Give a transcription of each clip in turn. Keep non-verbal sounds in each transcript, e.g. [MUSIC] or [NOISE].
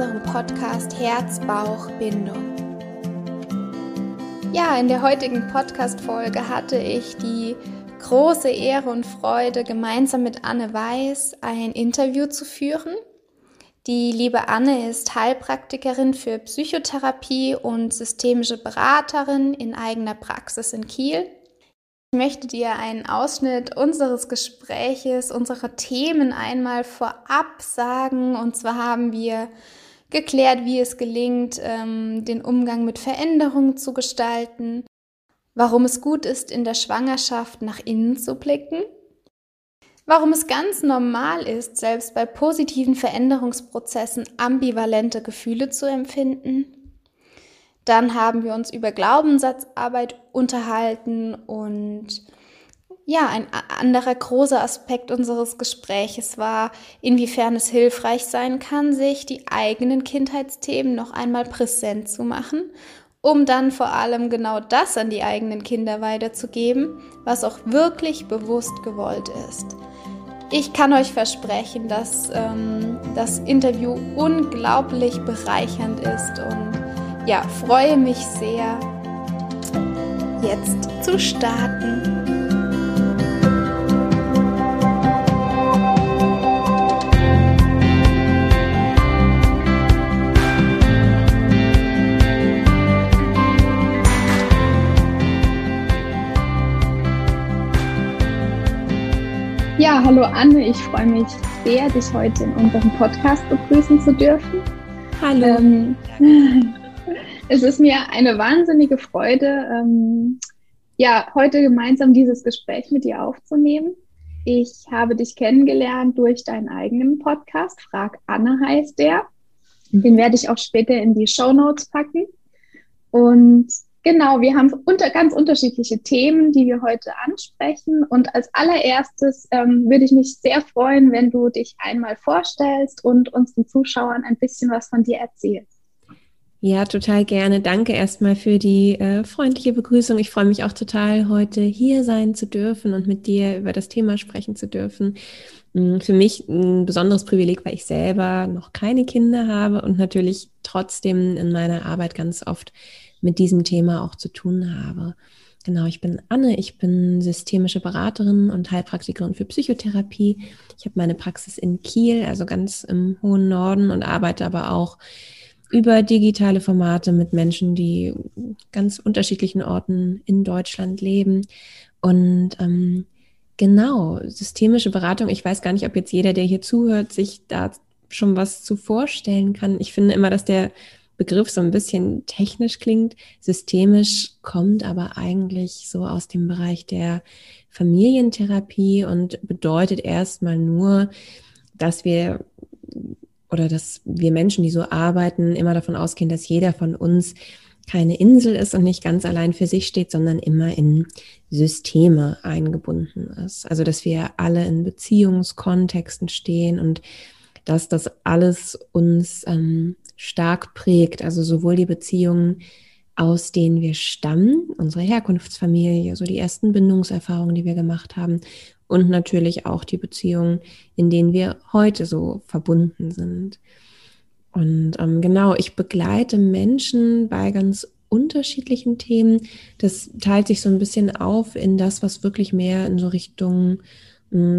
unserem Podcast Herz, Bauch, Bindung. Ja, in der heutigen Podcast-Folge hatte ich die große Ehre und Freude, gemeinsam mit Anne Weiß ein Interview zu führen. Die liebe Anne ist Heilpraktikerin für Psychotherapie und systemische Beraterin in eigener Praxis in Kiel. Ich möchte dir einen Ausschnitt unseres Gespräches, unserer Themen einmal vorab sagen. Und zwar haben wir geklärt, wie es gelingt, ähm, den Umgang mit Veränderungen zu gestalten, warum es gut ist, in der Schwangerschaft nach innen zu blicken, warum es ganz normal ist, selbst bei positiven Veränderungsprozessen ambivalente Gefühle zu empfinden. Dann haben wir uns über Glaubenssatzarbeit unterhalten und ja, ein anderer großer Aspekt unseres Gespräches war, inwiefern es hilfreich sein kann, sich die eigenen Kindheitsthemen noch einmal präsent zu machen, um dann vor allem genau das an die eigenen Kinder weiterzugeben, was auch wirklich bewusst gewollt ist. Ich kann euch versprechen, dass ähm, das Interview unglaublich bereichernd ist und ja, freue mich sehr, jetzt zu starten. Ja, hallo Anne, ich freue mich sehr, dich heute in unserem Podcast begrüßen zu dürfen. Hallo. Ähm, [LAUGHS] es ist mir eine wahnsinnige Freude, ähm, ja, heute gemeinsam dieses Gespräch mit dir aufzunehmen. Ich habe dich kennengelernt durch deinen eigenen Podcast. Frag Anne heißt der. Den werde ich auch später in die Show Notes packen. Und genau, wir haben unter, ganz unterschiedliche Themen, die wir heute ansprechen. Und als allererstes ähm, würde ich mich sehr freuen, wenn du dich einmal vorstellst und uns den Zuschauern ein bisschen was von dir erzählst. Ja, total gerne. Danke erstmal für die äh, freundliche Begrüßung. Ich freue mich auch total, heute hier sein zu dürfen und mit dir über das Thema sprechen zu dürfen. Mm, für mich ein besonderes Privileg, weil ich selber noch keine Kinder habe und natürlich trotzdem in meiner Arbeit ganz oft mit diesem Thema auch zu tun habe. Genau, ich bin Anne, ich bin systemische Beraterin und Heilpraktikerin für Psychotherapie. Ich habe meine Praxis in Kiel, also ganz im hohen Norden und arbeite aber auch über digitale Formate mit Menschen, die ganz unterschiedlichen Orten in Deutschland leben. Und ähm, genau, systemische Beratung, ich weiß gar nicht, ob jetzt jeder, der hier zuhört, sich da schon was zu vorstellen kann. Ich finde immer, dass der Begriff so ein bisschen technisch klingt. Systemisch kommt aber eigentlich so aus dem Bereich der Familientherapie und bedeutet erstmal nur, dass wir oder dass wir Menschen, die so arbeiten, immer davon ausgehen, dass jeder von uns keine Insel ist und nicht ganz allein für sich steht, sondern immer in Systeme eingebunden ist. Also dass wir alle in Beziehungskontexten stehen und dass das alles uns ähm, stark prägt. Also sowohl die Beziehungen, aus denen wir stammen, unsere Herkunftsfamilie, so die ersten Bindungserfahrungen, die wir gemacht haben, und natürlich auch die Beziehungen, in denen wir heute so verbunden sind. Und ähm, genau, ich begleite Menschen bei ganz unterschiedlichen Themen. Das teilt sich so ein bisschen auf in das, was wirklich mehr in so Richtung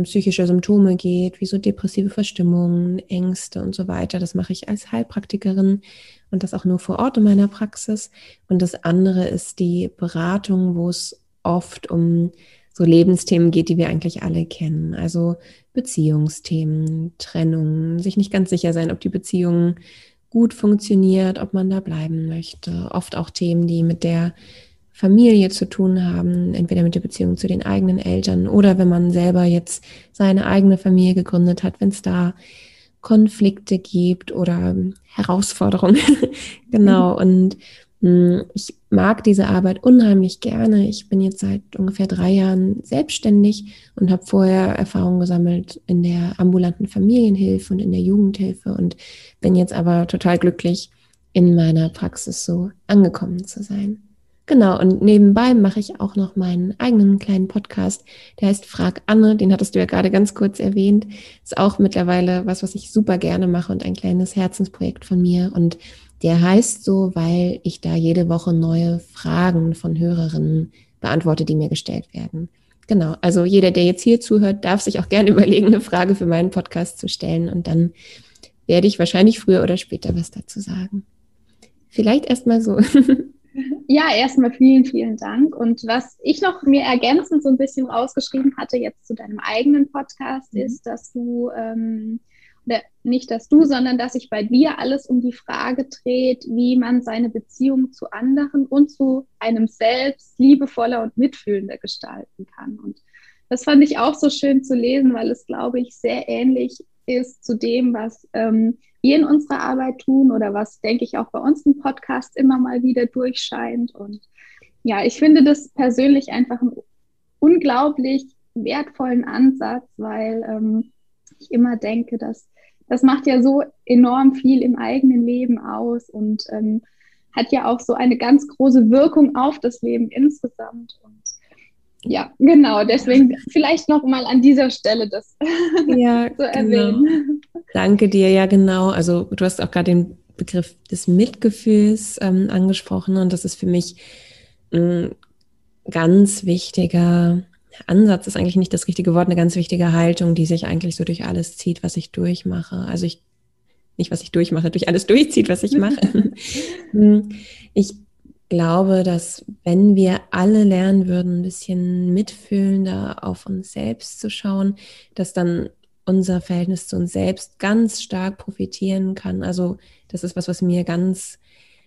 psychische Symptome geht, wie so depressive Verstimmungen, Ängste und so weiter. Das mache ich als Heilpraktikerin und das auch nur vor Ort in meiner Praxis. Und das andere ist die Beratung, wo es oft um so Lebensthemen geht, die wir eigentlich alle kennen. Also Beziehungsthemen, Trennungen, sich nicht ganz sicher sein, ob die Beziehung gut funktioniert, ob man da bleiben möchte. Oft auch Themen, die mit der Familie zu tun haben, entweder mit der Beziehung zu den eigenen Eltern oder wenn man selber jetzt seine eigene Familie gegründet hat, wenn es da Konflikte gibt oder Herausforderungen. [LAUGHS] genau. Mhm. Und hm, ich mag diese Arbeit unheimlich gerne. Ich bin jetzt seit ungefähr drei Jahren selbstständig und habe vorher Erfahrungen gesammelt in der ambulanten Familienhilfe und in der Jugendhilfe und bin jetzt aber total glücklich, in meiner Praxis so angekommen zu sein. Genau, und nebenbei mache ich auch noch meinen eigenen kleinen Podcast, der heißt Frag Anne, den hattest du ja gerade ganz kurz erwähnt. Ist auch mittlerweile was, was ich super gerne mache und ein kleines Herzensprojekt von mir. Und der heißt so, weil ich da jede Woche neue Fragen von Hörerinnen beantworte, die mir gestellt werden. Genau, also jeder, der jetzt hier zuhört, darf sich auch gerne [LAUGHS] überlegen, eine Frage für meinen Podcast zu stellen und dann werde ich wahrscheinlich früher oder später was dazu sagen. Vielleicht erstmal so. [LAUGHS] Ja, erstmal vielen, vielen Dank. Und was ich noch mir ergänzend so ein bisschen rausgeschrieben hatte jetzt zu deinem eigenen Podcast, mhm. ist, dass du, ähm, oder nicht dass du, sondern dass sich bei dir alles um die Frage dreht, wie man seine Beziehung zu anderen und zu einem selbst liebevoller und mitfühlender gestalten kann. Und das fand ich auch so schön zu lesen, weil es, glaube ich, sehr ähnlich ist zu dem, was ähm, wir in unserer Arbeit tun oder was, denke ich, auch bei uns im Podcast immer mal wieder durchscheint. Und ja, ich finde das persönlich einfach einen unglaublich wertvollen Ansatz, weil ähm, ich immer denke, dass das macht ja so enorm viel im eigenen Leben aus und ähm, hat ja auch so eine ganz große Wirkung auf das Leben insgesamt. Und ja, genau. Deswegen vielleicht noch mal an dieser Stelle das ja, [LAUGHS] zu genau. erwähnen. Genau. Danke dir. Ja, genau. Also du hast auch gerade den Begriff des Mitgefühls ähm, angesprochen und das ist für mich ein ganz wichtiger Ansatz, ist eigentlich nicht das richtige Wort, eine ganz wichtige Haltung, die sich eigentlich so durch alles zieht, was ich durchmache. Also ich nicht, was ich durchmache, durch alles durchzieht, was ich mache. [LAUGHS] Hm, ich glaube, dass wenn wir alle lernen würden, ein bisschen mitfühlender auf uns selbst zu schauen, dass dann unser Verhältnis zu uns selbst ganz stark profitieren kann. Also das ist was, was mir ganz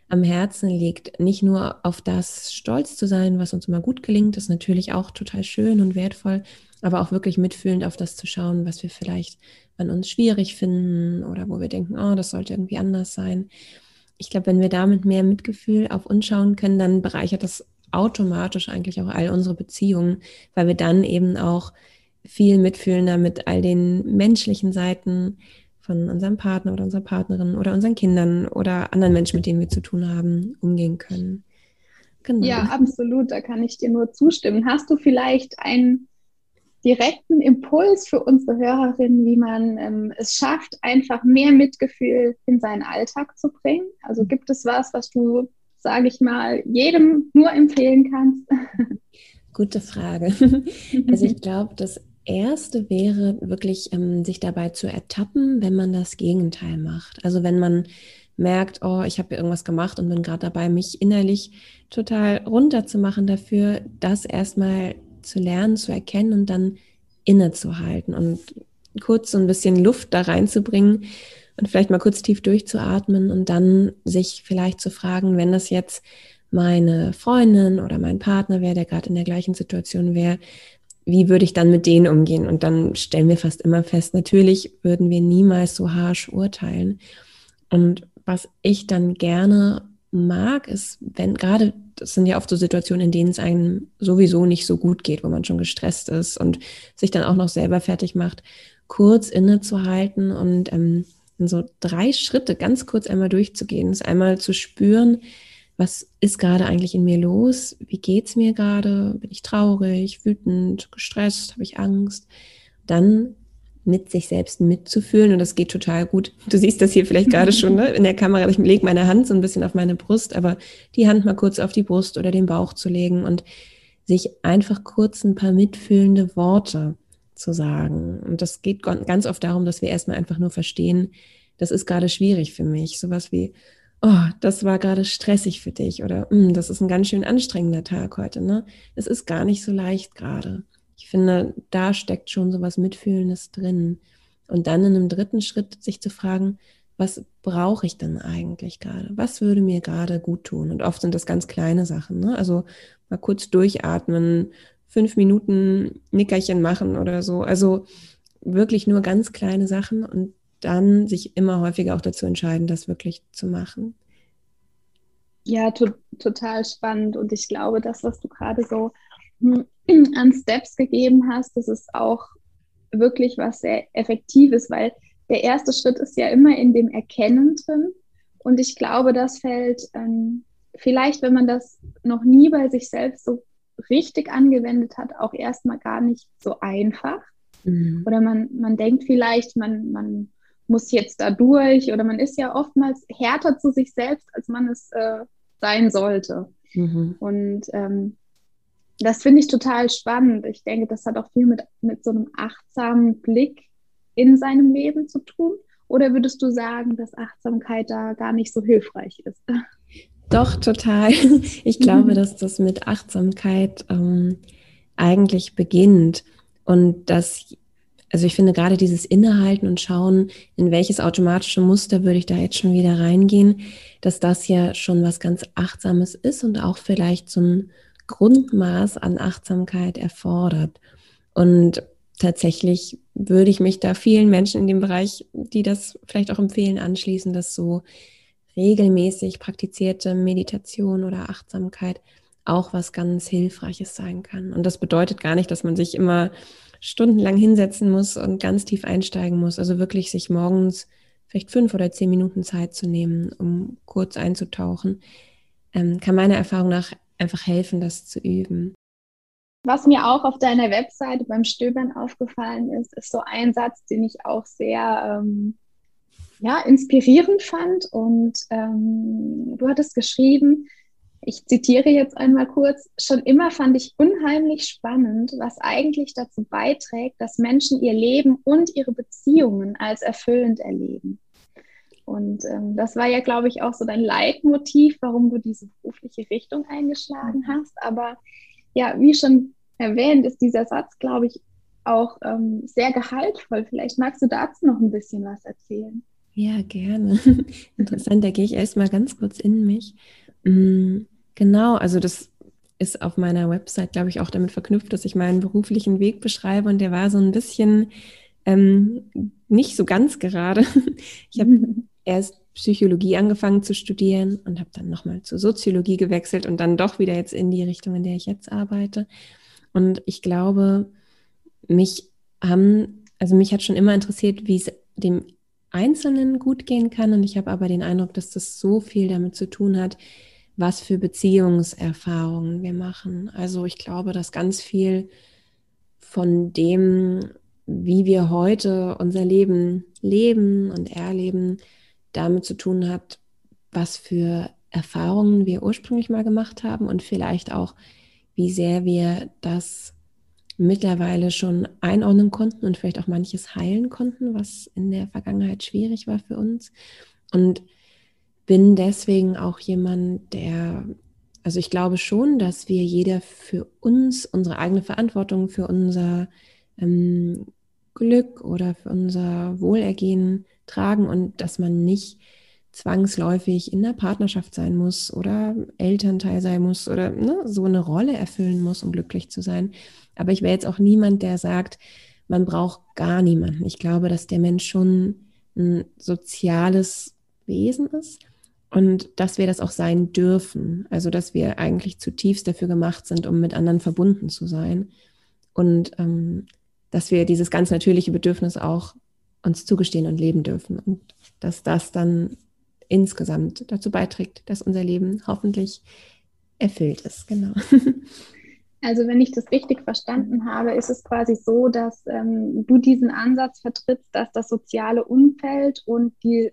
am Herzen liegt, nicht nur auf das stolz zu sein, was uns immer gut gelingt, ist natürlich auch total schön und wertvoll, aber auch wirklich mitfühlend auf das zu schauen, was wir vielleicht an uns schwierig finden oder wo wir denken, oh, das sollte irgendwie anders sein ich glaube, wenn wir damit mehr Mitgefühl auf uns schauen können, dann bereichert das automatisch eigentlich auch all unsere Beziehungen, weil wir dann eben auch viel mitfühlender mit all den menschlichen Seiten von unserem Partner oder unserer Partnerin oder unseren Kindern oder anderen Menschen, mit denen wir zu tun haben, umgehen können. Genau. Ja, absolut, da kann ich dir nur zustimmen. Hast du vielleicht ein direkten Impuls für unsere Hörerinnen, wie man ähm, es schafft, einfach mehr Mitgefühl in seinen Alltag zu bringen? Also gibt es was, was du, sage ich mal, jedem nur empfehlen kannst? Gute Frage. [LAUGHS] Also ich glaube, das Erste wäre wirklich, ähm, sich dabei zu ertappen, wenn man das Gegenteil macht. Also wenn man merkt, oh, ich habe irgendwas gemacht und bin gerade dabei, mich innerlich total runterzumachen dafür, das erstmal zu lernen, zu erkennen und dann innezuhalten und kurz so ein bisschen Luft da reinzubringen und vielleicht mal kurz tief durchzuatmen und dann sich vielleicht zu fragen, wenn das jetzt meine Freundin oder mein Partner wäre, der gerade in der gleichen Situation wäre, wie würde ich dann mit denen umgehen? Und dann stellen wir fast immer fest, natürlich würden wir niemals so harsh urteilen. Und was ich dann gerne mag, ist, wenn gerade, das sind ja oft so Situationen, in denen es einem sowieso nicht so gut geht, wo man schon gestresst ist und sich dann auch noch selber fertig macht, kurz innezuhalten und ähm, so drei Schritte ganz kurz einmal durchzugehen, ist einmal zu spüren, was ist gerade eigentlich in mir los? Wie geht's mir gerade? Bin ich traurig, wütend, gestresst? Habe ich Angst? Dann mit sich selbst mitzufühlen und das geht total gut. [LAUGHS] Du siehst das hier vielleicht gerade schon ne? in der Kamera. Ich lege meine Hand so ein bisschen auf meine Brust, aber die Hand mal kurz auf die Brust oder den Bauch zu legen und sich einfach kurz ein paar mitfühlende Worte zu sagen. Und das geht ganz oft darum, dass wir erstmal einfach nur verstehen, das ist gerade schwierig für mich. Sowas wie, oh, das war gerade stressig für dich oder mm, das ist ein ganz schön anstrengender Tag heute. Ne? Es ist gar nicht so leicht gerade. Ich finde, da steckt schon so was Mitfühlendes drin. Und dann in einem dritten Schritt sich zu fragen, was brauche ich denn eigentlich gerade? Was würde mir gerade gut tun? Und oft sind das ganz kleine Sachen. Ne? Also mal kurz durchatmen, fünf Minuten Nickerchen machen oder so. Also wirklich nur ganz kleine Sachen und dann sich immer häufiger auch dazu entscheiden, das wirklich zu machen. Ja, to total spannend. Und ich glaube, das, was du gerade so [CLEARS THROAT] an Steps gegeben hast, das ist auch wirklich was sehr Effektives, weil der erste Schritt ist ja immer in dem Erkennen drin. Und ich glaube, das fällt ähm, vielleicht, wenn man das noch nie bei sich selbst so richtig angewendet hat, auch erstmal gar nicht so einfach. Mhm. Oder man, man denkt vielleicht, man, man muss jetzt da durch oder man ist ja oftmals härter zu sich selbst, als man es äh, sein sollte. Mhm. Und ähm, das finde ich total spannend. Ich denke, das hat auch viel mit, mit so einem achtsamen Blick in seinem Leben zu tun. Oder würdest du sagen, dass Achtsamkeit da gar nicht so hilfreich ist? Doch, total. [LAUGHS] Ich glaube, mhm. dass das mit Achtsamkeit ähm, eigentlich beginnt und dass, also ich finde gerade dieses Innehalten und schauen, in welches automatische Muster würde ich da jetzt schon wieder reingehen, dass das ja schon was ganz Achtsames ist und auch vielleicht so ein Grundmaß an Achtsamkeit erfordert. Und tatsächlich würde ich mich da vielen Menschen in dem Bereich, die das vielleicht auch empfehlen, anschließen, dass so regelmäßig praktizierte Meditation oder Achtsamkeit auch was ganz Hilfreiches sein kann. Und das bedeutet gar nicht, dass man sich immer stundenlang hinsetzen muss und ganz tief einsteigen muss. Also wirklich sich morgens vielleicht fünf oder zehn Minuten Zeit zu nehmen, um kurz einzutauchen, ähm, kann meiner Erfahrung nach einfach helfen, das zu üben. Was mir auch auf deiner Webseite beim Stöbern aufgefallen ist, ist so ein Satz, den ich auch sehr ähm, ja, inspirierend fand. Und ähm, du hattest geschrieben, ich zitiere jetzt einmal kurz, schon immer fand ich unheimlich spannend, was eigentlich dazu beiträgt, dass Menschen ihr Leben und ihre Beziehungen als erfüllend erleben. Und ähm, das war ja, glaube ich, auch so dein Leitmotiv, warum du diese berufliche Richtung eingeschlagen hast. Aber ja, wie schon erwähnt, ist dieser Satz, glaube ich, auch ähm, sehr gehaltvoll. Vielleicht magst du dazu noch ein bisschen was erzählen. Ja, gerne. [LAUGHS] Interessant, da gehe ich erstmal ganz kurz in mich. Genau, also das ist auf meiner Website, glaube ich, auch damit verknüpft, dass ich meinen beruflichen Weg beschreibe und der war so ein bisschen ähm, nicht so ganz gerade. [LAUGHS] Ich habe [LAUGHS] erst Psychologie angefangen zu studieren und habe dann nochmal zur Soziologie gewechselt und dann doch wieder jetzt in die Richtung, in der ich jetzt arbeite. Und ich glaube, mich haben, also mich hat schon immer interessiert, wie es dem Einzelnen gut gehen kann. Und ich habe aber den Eindruck, dass das so viel damit zu tun hat, was für Beziehungserfahrungen wir machen. Also ich glaube, dass ganz viel von dem, wie wir heute unser Leben leben und erleben, damit zu tun hat, was für Erfahrungen wir ursprünglich mal gemacht haben und vielleicht auch, wie sehr wir das mittlerweile schon einordnen konnten und vielleicht auch manches heilen konnten, was in der Vergangenheit schwierig war für uns. Und bin deswegen auch jemand, der, also ich glaube schon, dass wir jeder für uns unsere eigene Verantwortung für unser ähm, Glück oder für unser Wohlergehen tragen und dass man nicht zwangsläufig in der Partnerschaft sein muss oder Elternteil sein muss oder ne, so eine Rolle erfüllen muss, um glücklich zu sein. Aber ich wäre jetzt auch niemand, der sagt, man braucht gar niemanden. Ich glaube, dass der Mensch schon ein soziales Wesen ist und dass wir das auch sein dürfen. Also, dass wir eigentlich zutiefst dafür gemacht sind, um mit anderen verbunden zu sein. Und ähm, dass wir dieses ganz natürliche Bedürfnis auch uns zugestehen und leben dürfen. Und dass das dann insgesamt dazu beiträgt, dass unser Leben hoffentlich erfüllt ist. Genau. [LAUGHS] Also wenn ich das richtig verstanden habe, ist es quasi so, dass ähm, du diesen Ansatz vertrittst, dass das soziale Umfeld und die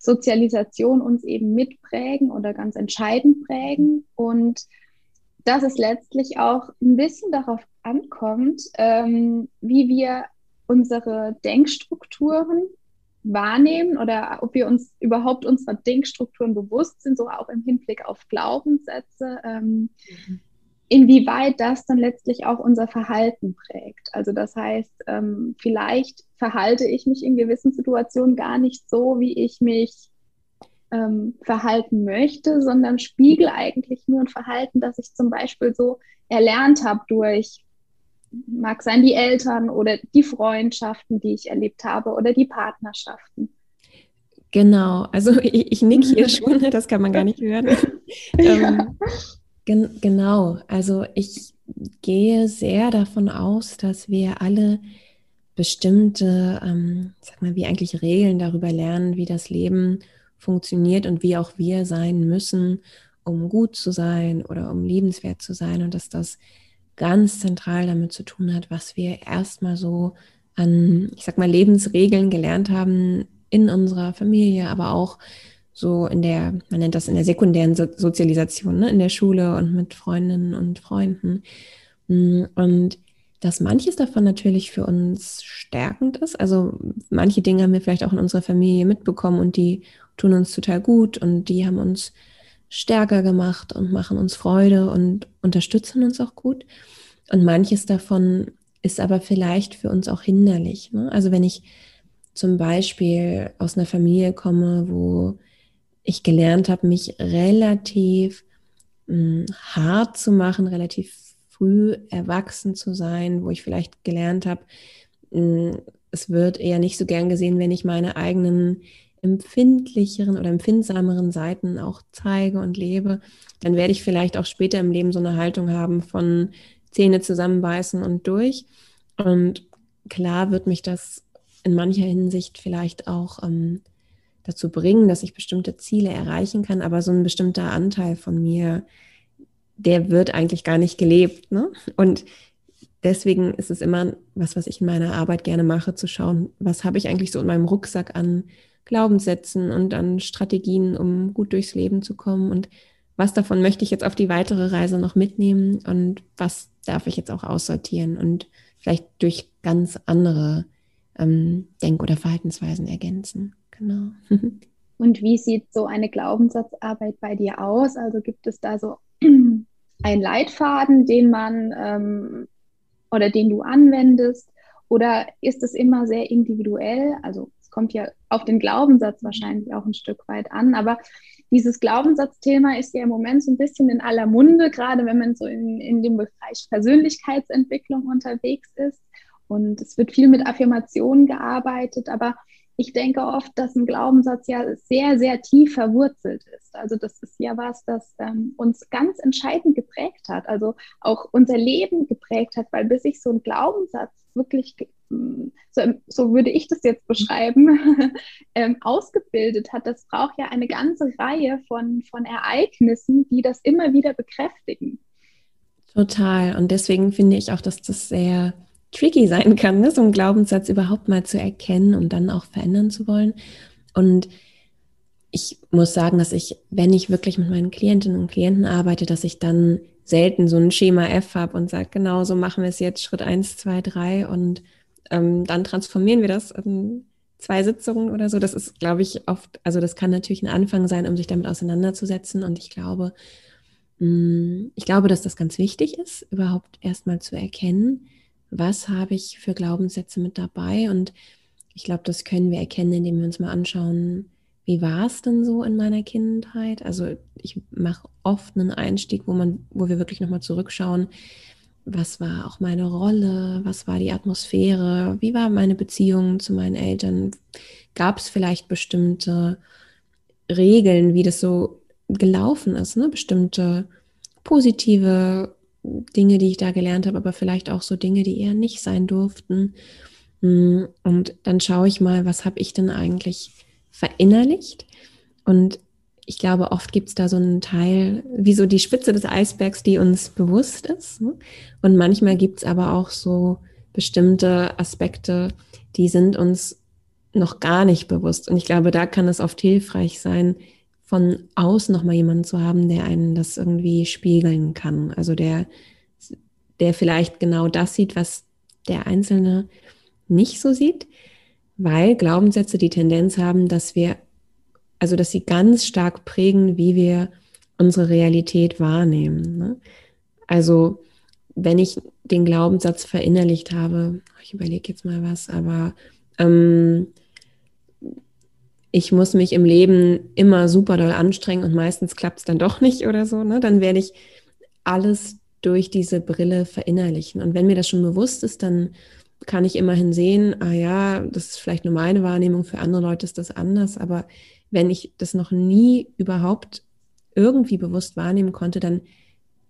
Sozialisation uns eben mitprägen oder ganz entscheidend prägen und dass es letztlich auch ein bisschen darauf ankommt, ähm, wie wir unsere Denkstrukturen wahrnehmen oder ob wir uns überhaupt unserer Denkstrukturen bewusst sind, so auch im Hinblick auf Glaubenssätze, ähm, mhm. Inwieweit das dann letztlich auch unser Verhalten prägt. Also das heißt, ähm, vielleicht verhalte ich mich in gewissen Situationen gar nicht so, wie ich mich ähm, verhalten möchte, sondern spiegel eigentlich nur ein Verhalten, das ich zum Beispiel so erlernt habe durch mag sein die Eltern oder die Freundschaften, die ich erlebt habe oder die Partnerschaften. Genau, also [LAUGHS] ich, ich nick hier [LAUGHS] schon, das kann man gar nicht hören. ähm, gen genau, also ich gehe sehr davon aus, dass wir alle bestimmte, ähm, sag mal, wie eigentlich Regeln darüber lernen, wie das Leben funktioniert und wie auch wir sein müssen, um gut zu sein oder um liebenswert zu sein und dass das ganz zentral damit zu tun hat, was wir erstmal so an, ich sag mal, Lebensregeln gelernt haben in unserer Familie, aber auch so in der, man nennt das in der sekundären so Sozialisation, ne? in der Schule und mit Freundinnen und Freunden. Mm, und dass manches davon natürlich für uns stärkend ist. Also manche Dinge haben wir vielleicht auch in unserer Familie mitbekommen und die tun uns total gut und die haben uns stärker gemacht und machen uns Freude und unterstützen uns auch gut. Und manches davon ist aber vielleicht für uns auch hinderlich. Ne? Also wenn ich zum Beispiel aus einer Familie komme, wo ich gelernt habe, mich relativ mh, hm, hart zu machen, relativ früh erwachsen zu sein, wo ich vielleicht gelernt habe, hm, es wird eher nicht so gern gesehen, wenn ich meine eigenen empfindlicheren oder empfindsameren Seiten auch zeige und lebe, dann werde ich vielleicht auch später im Leben so eine Haltung haben von Zähne zusammenbeißen und durch. Und klar wird mich das in mancher Hinsicht vielleicht auch ähm, dazu bringen, dass ich bestimmte Ziele erreichen kann, aber so ein bestimmter Anteil von mir, der wird eigentlich gar nicht gelebt. Ne? Und deswegen ist es immer was, was ich in meiner Arbeit gerne mache, zu schauen, was habe ich eigentlich so in meinem Rucksack an Glaubenssätzen und an Strategien, um gut durchs Leben zu kommen und was davon möchte ich jetzt auf die weitere Reise noch mitnehmen und was darf ich jetzt auch aussortieren und vielleicht durch ganz andere ähm, Denk- oder Verhaltensweisen ergänzen. Genau. [LAUGHS] Und wie sieht so eine Glaubenssatzarbeit bei dir aus? Also gibt es da so [CLEARS THROAT] einen Leitfaden, den man ähm, oder den du anwendest? Oder ist es immer sehr individuell? Also kommt ja auf den Glaubenssatz wahrscheinlich auch ein Stück weit an. Aber dieses Glaubenssatzthema ist ja im Moment so ein bisschen in aller Munde, gerade wenn man so in, in dem Bereich Persönlichkeitsentwicklung unterwegs ist. Und es wird viel mit Affirmationen gearbeitet, aber ich denke oft, dass ein Glaubenssatz ja sehr, sehr tief verwurzelt ist. Also das ist ja was, das ähm, uns ganz entscheidend geprägt hat, also auch unser Leben geprägt hat, weil bis sich so ein Glaubenssatz wirklich, hm, so, so würde ich das jetzt beschreiben, [LAUGHS] ähm, ausgebildet hat, das braucht ja eine ganze Reihe von, von Ereignissen, die das immer wieder bekräftigen. Total. Und deswegen finde ich auch, dass das sehr tricky sein kann, ne? so einen Glaubenssatz überhaupt mal zu erkennen und dann auch verändern zu wollen. Und ich muss sagen, dass ich, wenn ich wirklich mit meinen Klientinnen und Klienten arbeite, dass ich dann selten so ein Schema F habe und sage, genau so machen wir es jetzt, Schritt eins, zwei, drei und ähm, dann transformieren wir das in zwei Sitzungen oder so. Das ist, glaube ich, oft, also das kann natürlich ein Anfang sein, um sich damit auseinanderzusetzen. Und ich glaube, mm, ich glaube, dass das ganz wichtig ist, überhaupt erstmal zu erkennen, was habe ich für Glaubenssätze mit dabei? Und ich glaube, das können wir erkennen, indem wir uns mal anschauen, wie war es denn so in meiner Kindheit? Also ich mache oft einen Einstieg, wo man, wo wir wirklich nochmal zurückschauen, was war auch meine Rolle, was war die Atmosphäre, wie war meine Beziehung zu meinen Eltern? Gab es vielleicht bestimmte Regeln, wie das so gelaufen ist, ne? bestimmte positive Dinge, die ich da gelernt habe, aber vielleicht auch so Dinge, die eher nicht sein durften. Mm, und dann schaue ich mal, was habe ich denn eigentlich verinnerlicht? Und ich glaube, oft gibt es da so einen Teil, wie so die Spitze des Eisbergs, die uns bewusst ist. Ne? Und manchmal gibt es aber auch so bestimmte Aspekte, die sind uns noch gar nicht bewusst. Und ich glaube, da kann es oft hilfreich sein, von außen nochmal jemanden zu haben, der einen das irgendwie spiegeln kann. Also der, der vielleicht genau das sieht, was der Einzelne nicht so sieht, weil Glaubenssätze die Tendenz haben, dass wir, also dass sie ganz stark prägen, wie wir unsere Realität wahrnehmen. Ne? Also wenn ich den Glaubenssatz verinnerlicht habe, ich überlege jetzt mal was, aber ähm, ich muss mich im Leben immer super doll anstrengen und meistens klappt es dann doch nicht oder so, ne? dann werde ich alles durch diese Brille verinnerlichen. Und wenn mir das schon bewusst ist, dann kann ich immerhin sehen, ah ja, das ist vielleicht nur meine Wahrnehmung, für andere Leute ist das anders, aber wenn ich das noch nie überhaupt irgendwie bewusst wahrnehmen konnte, dann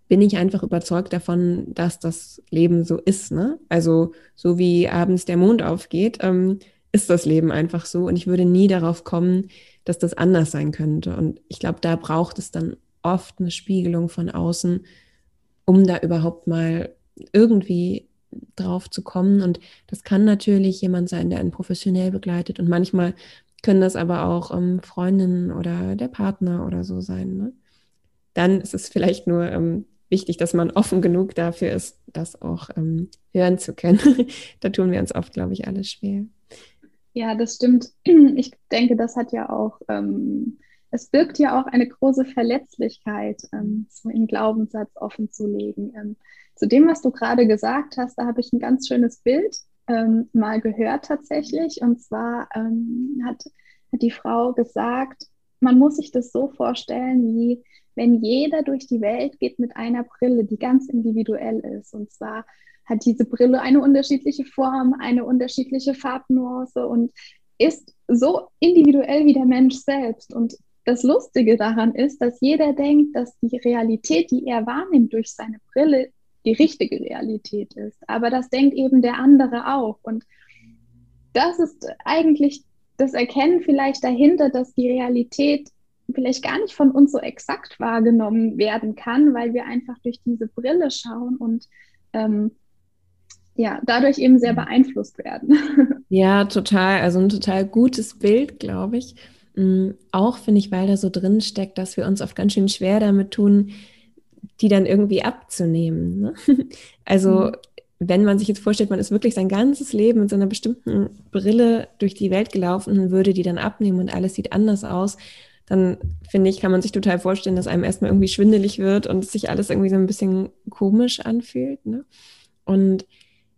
bin ich einfach überzeugt davon, dass das Leben so ist. Ne? Also so wie abends der Mond aufgeht, ähm, ist das Leben einfach so und ich würde nie darauf kommen, dass das anders sein könnte. Und ich glaube, da braucht es dann oft eine Spiegelung von außen, um da überhaupt mal irgendwie drauf zu kommen. Und das kann natürlich jemand sein, der einen professionell begleitet. Und manchmal können das aber auch ähm, Freundinnen oder der Partner oder so sein. Ne? Dann ist es vielleicht nur ähm, wichtig, dass man offen genug dafür ist, das auch ähm, hören zu können. [LAUGHS] da tun wir uns oft, glaube ich, alles schwer. Ja, das stimmt. [CLEARS THROAT] Ich denke, das hat ja auch, ähm, es birgt ja auch eine große Verletzlichkeit, ähm, so einen Glaubenssatz offen zu legen. Ähm, zu dem, was du gerade gesagt hast, da habe ich ein ganz schönes Bild ähm, mal gehört tatsächlich. Und zwar ähm, hat, hat die Frau gesagt, man muss sich das so vorstellen, wie wenn jeder durch die Welt geht mit einer Brille, die ganz individuell ist. Und zwar hat diese Brille eine unterschiedliche Form, eine unterschiedliche Farbnuance und ist so individuell wie der Mensch selbst. Und das Lustige daran ist, dass jeder denkt, dass die Realität, die er wahrnimmt durch seine Brille, die richtige Realität ist. Aber das denkt eben der andere auch. Und das ist eigentlich das Erkennen vielleicht dahinter, dass die Realität vielleicht gar nicht von uns so exakt wahrgenommen werden kann, weil wir einfach durch diese Brille schauen und ähm, ja, dadurch eben sehr beeinflusst werden. [LAUGHS] Ja, total. Also ein total gutes Bild, glaube ich. Mm, auch finde ich, weil da so drin steckt, dass wir uns oft ganz schön schwer damit tun, die dann irgendwie abzunehmen. Ne? [LAUGHS] Also mhm. wenn man sich jetzt vorstellt, man ist wirklich sein ganzes Leben mit so einer bestimmten Brille durch die Welt gelaufen und würde die dann abnehmen und alles sieht anders aus, dann finde ich, kann man sich total vorstellen, dass einem erstmal irgendwie schwindelig wird und sich alles irgendwie so ein bisschen komisch anfühlt. Ne? Und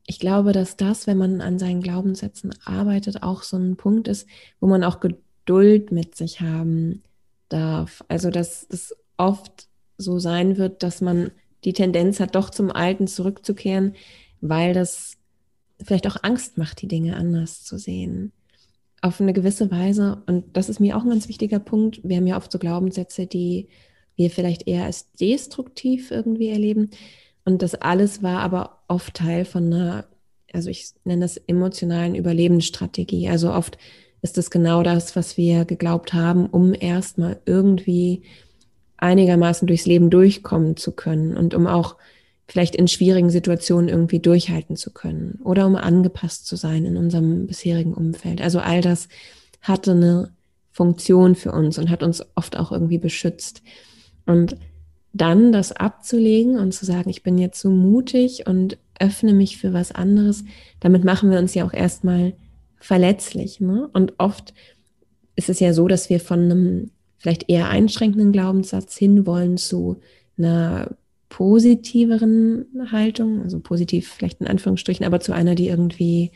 ich glaube, dass das, wenn man an seinen Glaubenssätzen arbeitet, auch so ein Punkt ist, wo man auch Geduld mit sich haben darf. Also, dass es oft so sein wird, dass man die Tendenz hat, doch zum Alten zurückzukehren, weil das vielleicht auch Angst macht, die Dinge anders zu sehen auf eine gewisse Weise, und das ist mir auch ein ganz wichtiger Punkt, wir haben ja oft so Glaubenssätze, die wir vielleicht eher als destruktiv irgendwie erleben. Und das alles war aber oft Teil von einer, also ich nenne das emotionalen Überlebensstrategie. Also oft ist es genau das, was wir geglaubt haben, um erstmal irgendwie einigermaßen durchs Leben durchkommen zu können und um auch vielleicht in schwierigen Situationen irgendwie durchhalten zu können oder um angepasst zu sein in unserem bisherigen Umfeld. Also all das hatte eine Funktion für uns und hat uns oft auch irgendwie beschützt. Und dann das abzulegen und zu sagen, ich bin jetzt so mutig und öffne mich für was anderes, damit machen wir uns ja auch erstmal verletzlich. Ne? Und oft ist es ja so, dass wir von einem vielleicht eher einschränkenden Glaubenssatz hinwollen zu einer positiveren Haltung, also positiv vielleicht in Anführungsstrichen, aber zu einer, die irgendwie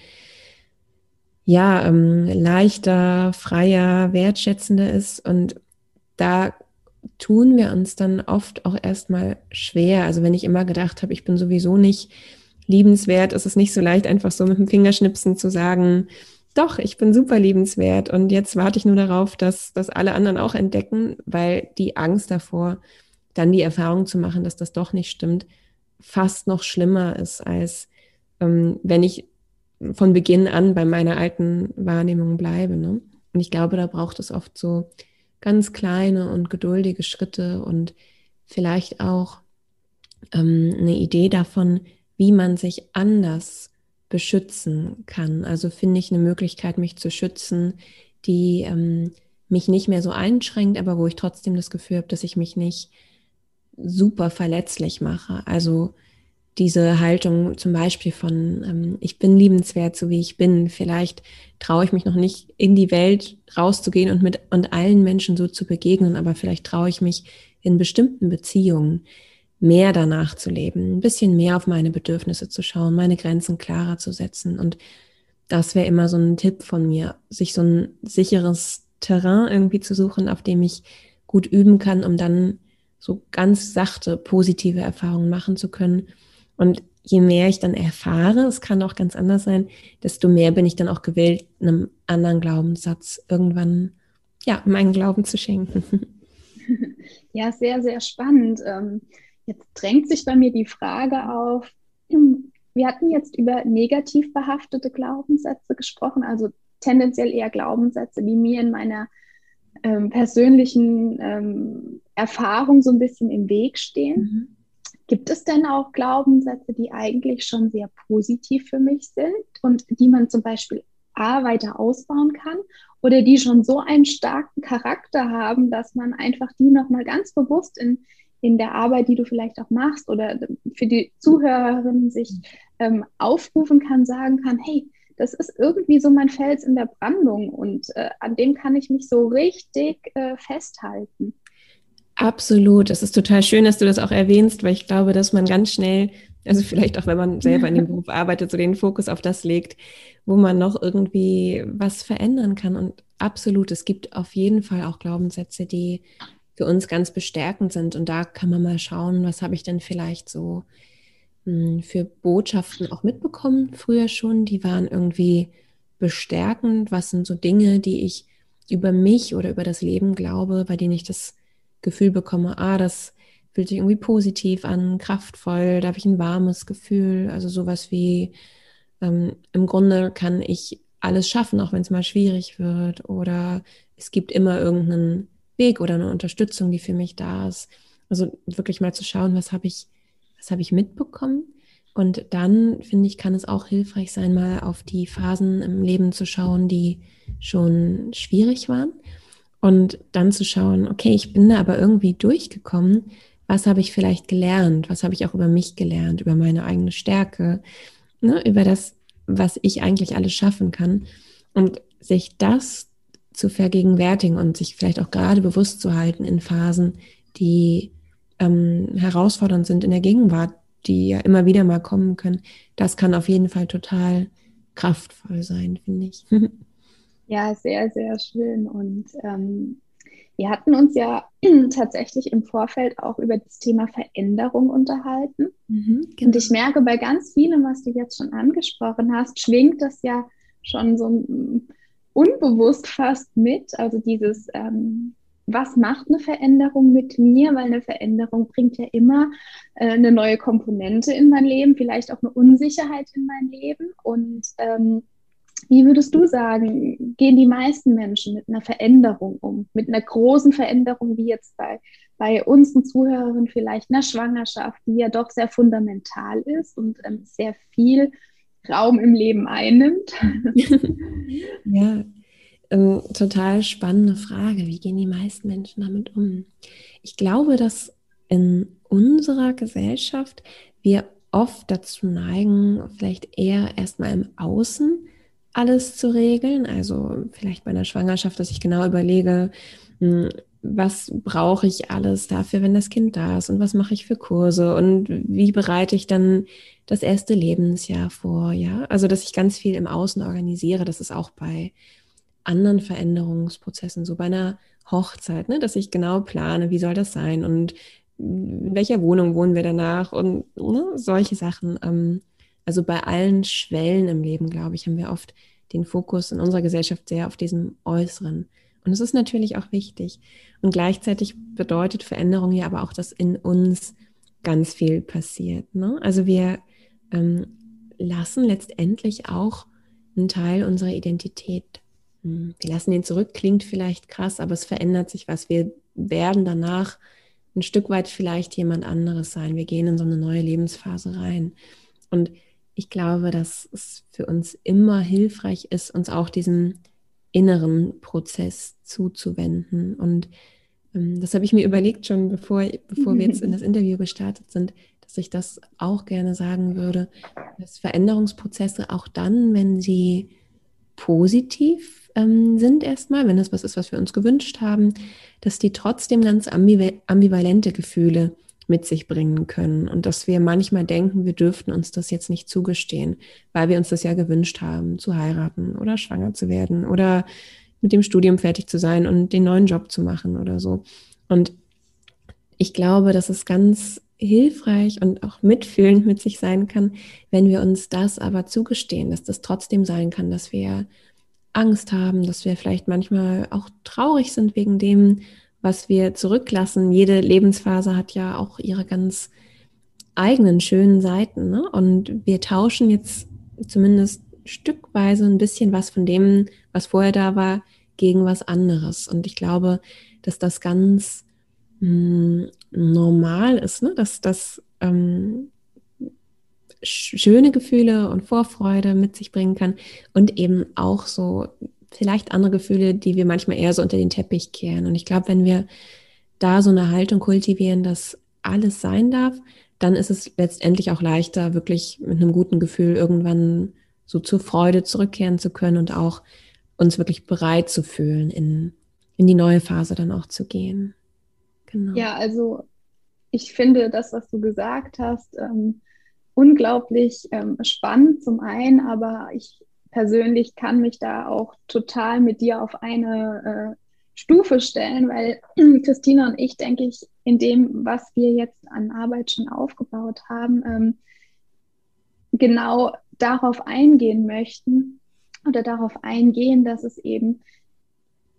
ja ähm, leichter, freier, wertschätzender ist. Und da tun wir uns dann oft auch erstmal schwer. Also wenn ich immer gedacht habe, ich bin sowieso nicht liebenswert, ist es nicht so leicht, einfach so mit dem Fingerschnipsen zu sagen, doch, ich bin super liebenswert und jetzt warte ich nur darauf, dass das alle anderen auch entdecken, weil die Angst davor, dann die Erfahrung zu machen, dass das doch nicht stimmt, fast noch schlimmer ist, als ähm, wenn ich von Beginn an bei meiner alten Wahrnehmung bleibe. Ne? Und ich glaube, da braucht es oft so ganz kleine und geduldige Schritte und vielleicht auch ähm, eine Idee davon, wie man sich anders beschützen kann. Also finde ich eine Möglichkeit, mich zu schützen, die ähm, mich nicht mehr so einschränkt, aber wo ich trotzdem das Gefühl habe, dass ich mich nicht super verletzlich mache. Also diese Haltung zum Beispiel von, ähm, ich bin liebenswert, so wie ich bin. Vielleicht traue ich mich noch nicht in die Welt rauszugehen und mit und allen Menschen so zu begegnen, aber vielleicht traue ich mich in bestimmten Beziehungen mehr danach zu leben, ein bisschen mehr auf meine Bedürfnisse zu schauen, meine Grenzen klarer zu setzen. Und das wäre immer so ein Tipp von mir, sich so ein sicheres Terrain irgendwie zu suchen, auf dem ich gut üben kann, um dann so ganz sachte positive Erfahrungen machen zu können. Und je mehr ich dann erfahre, es kann auch ganz anders sein, desto mehr bin ich dann auch gewillt, einem anderen Glaubenssatz irgendwann ja meinen Glauben zu schenken. [LAUGHS] Ja, sehr, sehr spannend. Ähm, jetzt drängt sich bei mir die Frage auf, wir hatten jetzt über negativ behaftete Glaubenssätze gesprochen, also tendenziell eher Glaubenssätze, die mir in meiner ähm, persönlichen ähm, Erfahrung so ein bisschen im Weg stehen. Mhm. Gibt es denn auch Glaubenssätze, die eigentlich schon sehr positiv für mich sind und die man zum Beispiel A weiter ausbauen kann oder die schon so einen starken Charakter haben, dass man einfach die nochmal ganz bewusst in, in der Arbeit, die du vielleicht auch machst oder für die Zuhörerin sich ähm, aufrufen kann, sagen kann, hey, das ist irgendwie so mein Fels in der Brandung und äh, an dem kann ich mich so richtig äh, festhalten. Absolut. Es ist total schön, dass du das auch erwähnst, weil ich glaube, dass man ganz schnell, also vielleicht auch wenn man selber in dem [LAUGHS] Beruf arbeitet, so den Fokus auf das legt, wo man noch irgendwie was verändern kann. Und absolut, es gibt auf jeden Fall auch Glaubenssätze, die für uns ganz bestärkend sind. Und da kann man mal schauen, was habe ich denn vielleicht so hm, für Botschaften auch mitbekommen, früher schon. Die waren irgendwie bestärkend. Was sind so Dinge, die ich über mich oder über das Leben glaube, bei denen ich das Gefühl bekomme, ah, das fühlt sich irgendwie positiv an, kraftvoll, da habe ich ein warmes Gefühl. Also sowas wie, ähm, im Grunde kann ich alles schaffen, auch wenn es mal schwierig wird. Oder es gibt immer irgendeinen Weg oder eine Unterstützung, die für mich da ist. Also wirklich mal zu schauen, was habe ich was habe ich mitbekommen? Und dann, finde ich, kann es auch hilfreich sein, mal auf die Phasen im Leben zu schauen, die schon schwierig waren. Und dann zu schauen, okay, ich bin da aber irgendwie durchgekommen. Was habe ich vielleicht gelernt? Was habe ich auch über mich gelernt, über meine eigene Stärke, ne, über das, was ich eigentlich alles schaffen kann. Und sich das zu vergegenwärtigen und sich vielleicht auch gerade bewusst zu halten in Phasen, die ähm, herausfordernd sind in der Gegenwart, die ja immer wieder mal kommen können, das kann auf jeden Fall total kraftvoll sein, finde ich. [LAUGHS] ja, sehr, sehr schön. Und ähm, wir hatten uns ja [CLEARS THROAT] tatsächlich im Vorfeld auch über das Thema Veränderung unterhalten. Mhm, genau. Und ich merke bei ganz vielem, was du jetzt schon angesprochen hast, schwingt das ja schon so unbewusst fast mit. Also dieses ähm, was macht eine Veränderung mit mir? Weil eine Veränderung bringt ja immer äh, eine neue Komponente in mein Leben, vielleicht auch eine Unsicherheit in mein Leben. Und ähm, wie würdest du sagen, gehen die meisten Menschen mit einer Veränderung um? Mit einer großen Veränderung, wie jetzt bei, bei unseren Zuhörern vielleicht einer Schwangerschaft, die ja doch sehr fundamental ist und ähm, sehr viel Raum im Leben einnimmt? [LAUGHS] ja, ähm, total spannende Frage. Wie gehen die meisten Menschen damit um? Ich glaube, dass in unserer Gesellschaft wir oft dazu neigen, vielleicht eher erstmal im Außen alles zu regeln. Also vielleicht bei einer Schwangerschaft, dass ich genau überlege, hm, was brauche ich alles dafür, wenn das Kind da ist und was mache ich für Kurse und wie bereite ich dann das erste Lebensjahr vor, ja? Also, dass ich ganz viel im Außen organisiere, das ist auch bei anderen Veränderungsprozessen, so bei einer Hochzeit, ne, dass ich genau plane, wie soll das sein und in welcher Wohnung wohnen wir danach und ne, solche Sachen. Ähm, also bei allen Schwellen im Leben, glaube ich, haben wir oft den Fokus in unserer Gesellschaft sehr auf diesem Äußeren. Und es ist natürlich auch wichtig. Und gleichzeitig bedeutet Veränderung ja aber auch, dass in uns ganz viel passiert. Ne? Also wir ähm, lassen letztendlich auch einen Teil unserer Identität hm, wir lassen ihn zurück, klingt vielleicht krass, aber es verändert sich was. Wir werden danach ein Stück weit vielleicht jemand anderes sein. Wir gehen in so eine neue Lebensphase rein. Und ich glaube, dass es für uns immer hilfreich ist, uns auch diesem inneren Prozess zuzuwenden. Und ähm, das habe ich mir überlegt schon, bevor, bevor wir jetzt in das [LAUGHS] Interview gestartet sind, dass ich das auch gerne sagen würde, dass Veränderungsprozesse auch dann, wenn sie positiv ähm, sind erstmal, wenn das was ist, was wir uns gewünscht haben, dass die trotzdem ganz ambivalente Gefühle mit sich bringen können und dass wir manchmal denken, wir dürften uns das jetzt nicht zugestehen, weil wir uns das ja gewünscht haben, zu heiraten oder schwanger zu werden oder mit dem Studium fertig zu sein und den neuen Job zu machen oder so. Und ich glaube, dass es ganz hilfreich und auch mitfühlend mit sich sein kann, wenn wir uns das aber zugestehen, dass das trotzdem sein kann, dass wir Angst haben, dass wir vielleicht manchmal auch traurig sind wegen dem, was wir zurücklassen. Jede Lebensphase hat ja auch ihre ganz eigenen schönen Seiten. Ne? Und wir tauschen jetzt zumindest stückweise ein bisschen was von dem, was vorher da war, gegen was anderes. Und ich glaube, dass das ganz mh, hm, normal ist, ne? dass das ähm, schöne Gefühle und Vorfreude mit sich bringen kann und eben auch so vielleicht andere Gefühle, die wir manchmal eher so unter den Teppich kehren. Und ich glaube, wenn wir da so eine Haltung kultivieren, dass alles sein darf, dann ist es letztendlich auch leichter, wirklich mit einem guten Gefühl irgendwann so zur Freude zurückkehren zu können und auch uns wirklich bereit zu fühlen, in, in die neue Phase dann auch zu gehen. Genau. Ja, also ich finde das, was du gesagt hast, ähm, unglaublich ähm, spannend zum einen, aber ich persönlich kann mich da auch total mit dir auf eine äh, Stufe stellen, weil [CLEARS THROAT] Christina und ich, denke ich, in dem, was wir jetzt an Arbeit schon aufgebaut haben, ähm, genau darauf eingehen möchten oder darauf eingehen, dass es eben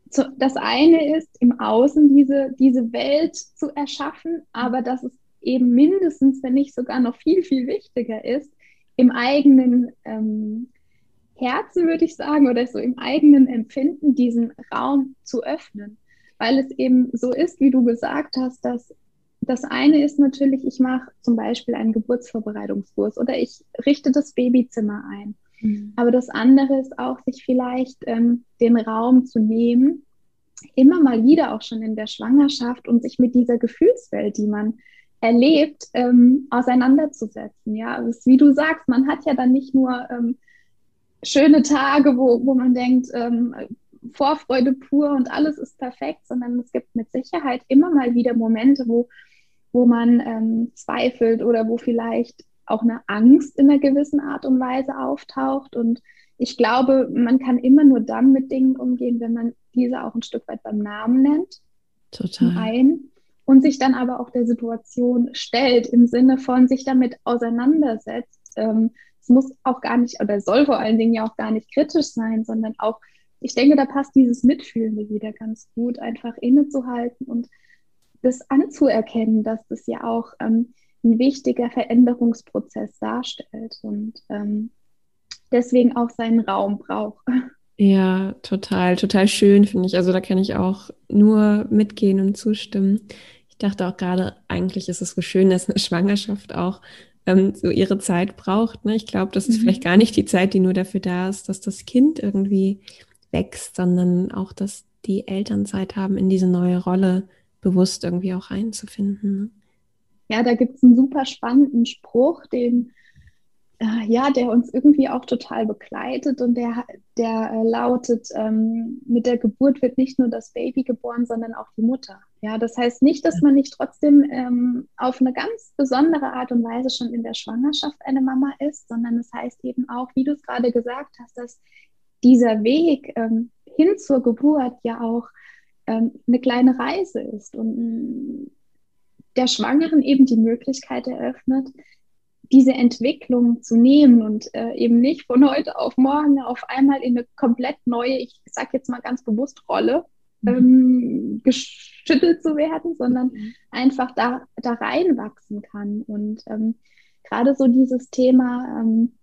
zu, das eine ist, im Außen diese, diese Welt zu erschaffen, aber dass es eben mindestens, wenn nicht sogar noch viel, viel wichtiger ist, im eigenen ähm, Herzen, würde ich sagen, oder so im eigenen Empfinden diesen Raum zu öffnen. Weil es eben so ist, wie du gesagt hast, dass das eine ist natürlich, ich mache zum Beispiel einen Geburtsvorbereitungskurs oder ich richte das Babyzimmer ein. Mhm. Aber das andere ist auch, sich vielleicht ähm, den Raum zu nehmen, immer mal wieder auch schon in der Schwangerschaft und sich mit dieser Gefühlswelt, die man erlebt, ähm, auseinanderzusetzen. Ja, ist, wie du sagst, man hat ja dann nicht nur ähm, schöne Tage, wo, wo man denkt, ähm, Vorfreude pur und alles ist perfekt, sondern es gibt mit Sicherheit immer mal wieder Momente, wo, wo man ähm, zweifelt oder wo vielleicht auch eine Angst in einer gewissen Art und Weise auftaucht. Und ich glaube, man kann immer nur dann mit Dingen umgehen, wenn man diese auch ein Stück weit beim Namen nennt. Total. Ein, und sich dann aber auch der Situation stellt, im Sinne von sich damit auseinandersetzt. Ähm, es muss auch gar nicht, oder soll vor allen Dingen ja auch gar nicht kritisch sein, sondern auch, ich denke, da passt dieses Mitfühlende wieder ganz gut, einfach innezuhalten und das anzuerkennen, dass das ja auch ähm, ein wichtiger Veränderungsprozess darstellt und ähm, deswegen auch seinen Raum braucht. [LAUGHS] Ja, total, total schön, finde ich. Also da kann ich auch nur mitgehen und zustimmen. Ich dachte auch gerade, eigentlich ist es so schön, dass eine Schwangerschaft auch ähm, so ihre Zeit braucht. Ne? Ich glaube, das ist mhm. vielleicht gar nicht die Zeit, die nur dafür da ist, dass das Kind irgendwie wächst, sondern auch, dass die Eltern Zeit haben, in diese neue Rolle bewusst irgendwie auch einzufinden. Ne? Ja, da gibt es einen super spannenden Spruch, den äh, ja, der uns irgendwie auch total begleitet und der, der äh, lautet, ähm, mit der Geburt wird nicht nur das Baby geboren, sondern auch die Mutter. Ja, das heißt nicht, dass man nicht trotzdem ähm, auf eine ganz besondere Art und Weise schon in der Schwangerschaft eine Mama ist, sondern es das heißt eben auch, wie du es gerade gesagt hast, dass dieser Weg ähm, hin zur Geburt ja auch ähm, eine kleine Reise ist und mm, der Schwangeren eben die Möglichkeit eröffnet, diese Entwicklung zu nehmen und äh, eben nicht von heute auf morgen auf einmal in eine komplett neue, ich sage jetzt mal ganz bewusst, Rolle. Ähm, geschüttelt zu werden, sondern mhm. einfach da, da reinwachsen kann. Und ähm, gerade so dieses Thema, ähm,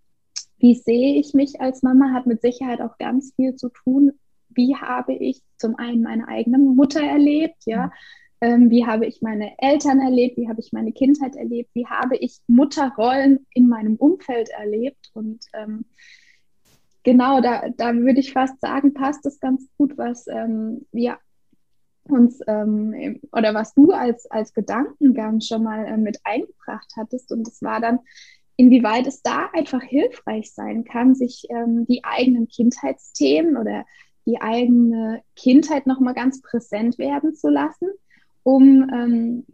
wie sehe ich mich als Mama, hat mit Sicherheit auch ganz viel zu tun. Wie habe ich zum einen meine eigene Mutter erlebt, ja, mhm ähm, wie habe ich meine Eltern erlebt, wie habe ich meine Kindheit erlebt, wie habe ich Mutterrollen in meinem Umfeld erlebt. Und ähm, genau, da, da würde ich fast sagen, passt es ganz gut, was ähm, wir uns ähm, oder was du als, als Gedankengang schon mal äh, mit eingebracht hattest. Und es war dann, inwieweit es da einfach hilfreich sein kann, sich ähm, die eigenen Kindheitsthemen oder die eigene Kindheit nochmal ganz präsent werden zu lassen um ähm,